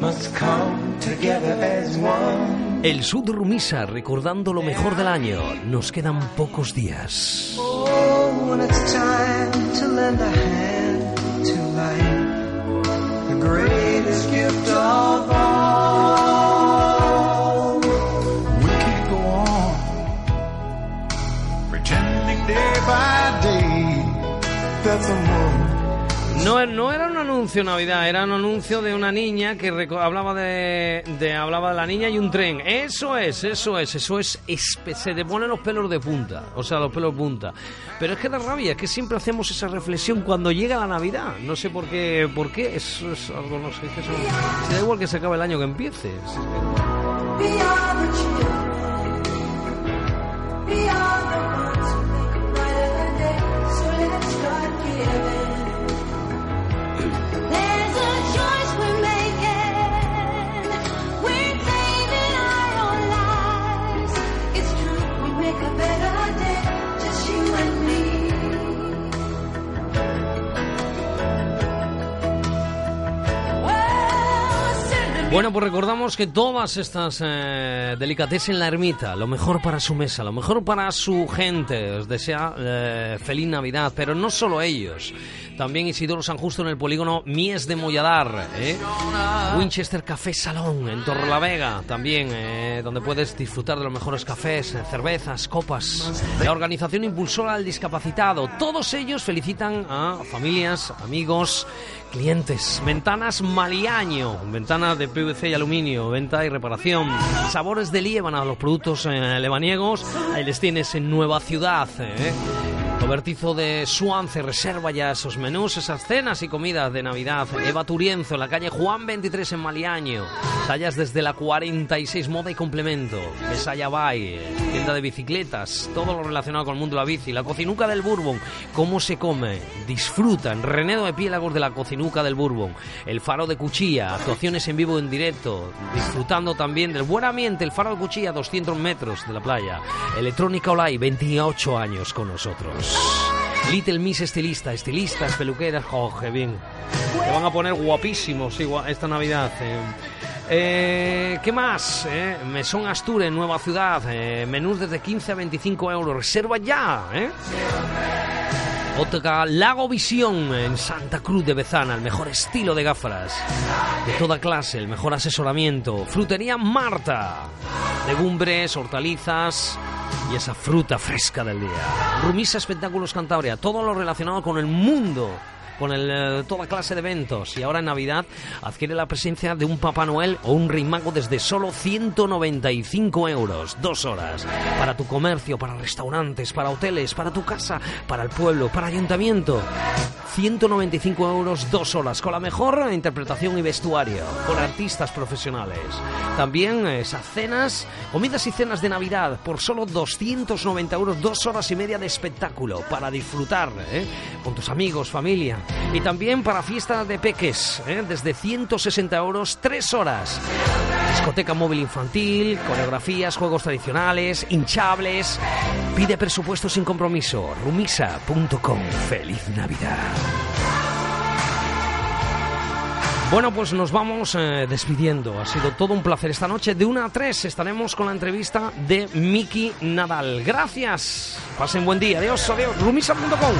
must come together as one. El Sud Rumisa recordando lo mejor del año. Nos quedan pocos días. Oh, when it's time to lend a hand to life, the greatest gift of all. No, era un anuncio Navidad, era un anuncio de una niña que hablaba de, hablaba de la niña y un tren. Eso es, eso es, eso es, se te ponen los pelos de punta, o sea, los pelos punta. Pero es que da rabia, es que siempre hacemos esa reflexión cuando llega la Navidad. No sé por qué, por qué, eso es algo, no sé, eso, si da igual que se acabe el año que empiece. We are the children. We are the ones Bueno, pues recordamos que todas estas eh, en la ermita, lo mejor para su mesa, lo mejor para su gente, os desea eh, feliz Navidad, pero no solo ellos, también Isidoro San Justo en el polígono Mies de Molladar, ¿eh? Winchester Café Salón en Torrelavega, también, eh, donde puedes disfrutar de los mejores cafés, eh, cervezas, copas, la organización impulsora al discapacitado, todos ellos felicitan a familias, amigos, clientes, ventanas Maliaño, ventanas de PVC y aluminio, venta y reparación, sabores de Líbana, los productos eh, lebaniegos, ahí les tienes en Nueva Ciudad. Robertizo de Suance reserva ya esos menús, esas cenas y comidas de Navidad. Eva Turienzo, en la calle Juan 23 en Maliaño. Tallas desde la 46 Moda y Complemento. Besaya Bay, tienda de bicicletas. Todo lo relacionado con el mundo de la bici. La cocinuca del Bourbon. ¿Cómo se come? Disfruta en Renedo de Piélagos de la cocinuca del Bourbon. El Faro de Cuchilla. Actuaciones en vivo en directo. Disfrutando también del buen ambiente. El Faro de Cuchilla, 200 metros de la playa. Electrónica Olay, 28 años con nosotros. Little Miss estilista, estilistas, peluqueras, joder, bien. Te van a poner guapísimos esta Navidad. eh. Eh, ¿Qué más? Eh, Mesón Asture, Nueva Ciudad. eh, menús desde 15 a 25 euros. Reserva ya. Óptica Lago Visión en Santa Cruz de Bezana, el mejor estilo de gafas de toda clase, el mejor asesoramiento. Frutería Marta, legumbres, hortalizas esa fruta fresca del día. Rumisa Espectáculos Cantabria, todo lo relacionado con el mundo con eh, toda clase de eventos. Y ahora en Navidad adquiere la presencia de un Papá Noel o un Rey Mago desde solo 195 euros. Dos horas. Para tu comercio, para restaurantes, para hoteles, para tu casa, para el pueblo, para ayuntamiento. 195 euros, dos horas, con la mejor interpretación y vestuario, con artistas profesionales. También eh, esas cenas, comidas y cenas de Navidad, por solo 290 euros, dos horas y media de espectáculo, para disfrutar ¿eh? con tus amigos, familia. Y también para fiestas de peques, ¿eh? desde 160 euros, tres horas. Discoteca móvil infantil, coreografías, juegos tradicionales, hinchables. Pide presupuesto sin compromiso. Rumisa.com. Feliz Navidad. Bueno, pues nos vamos eh, despidiendo. Ha sido todo un placer esta noche. De 1 a 3 estaremos con la entrevista de Miki Nadal. Gracias. Pasen buen día. Adiós, adiós. Rumisa.com.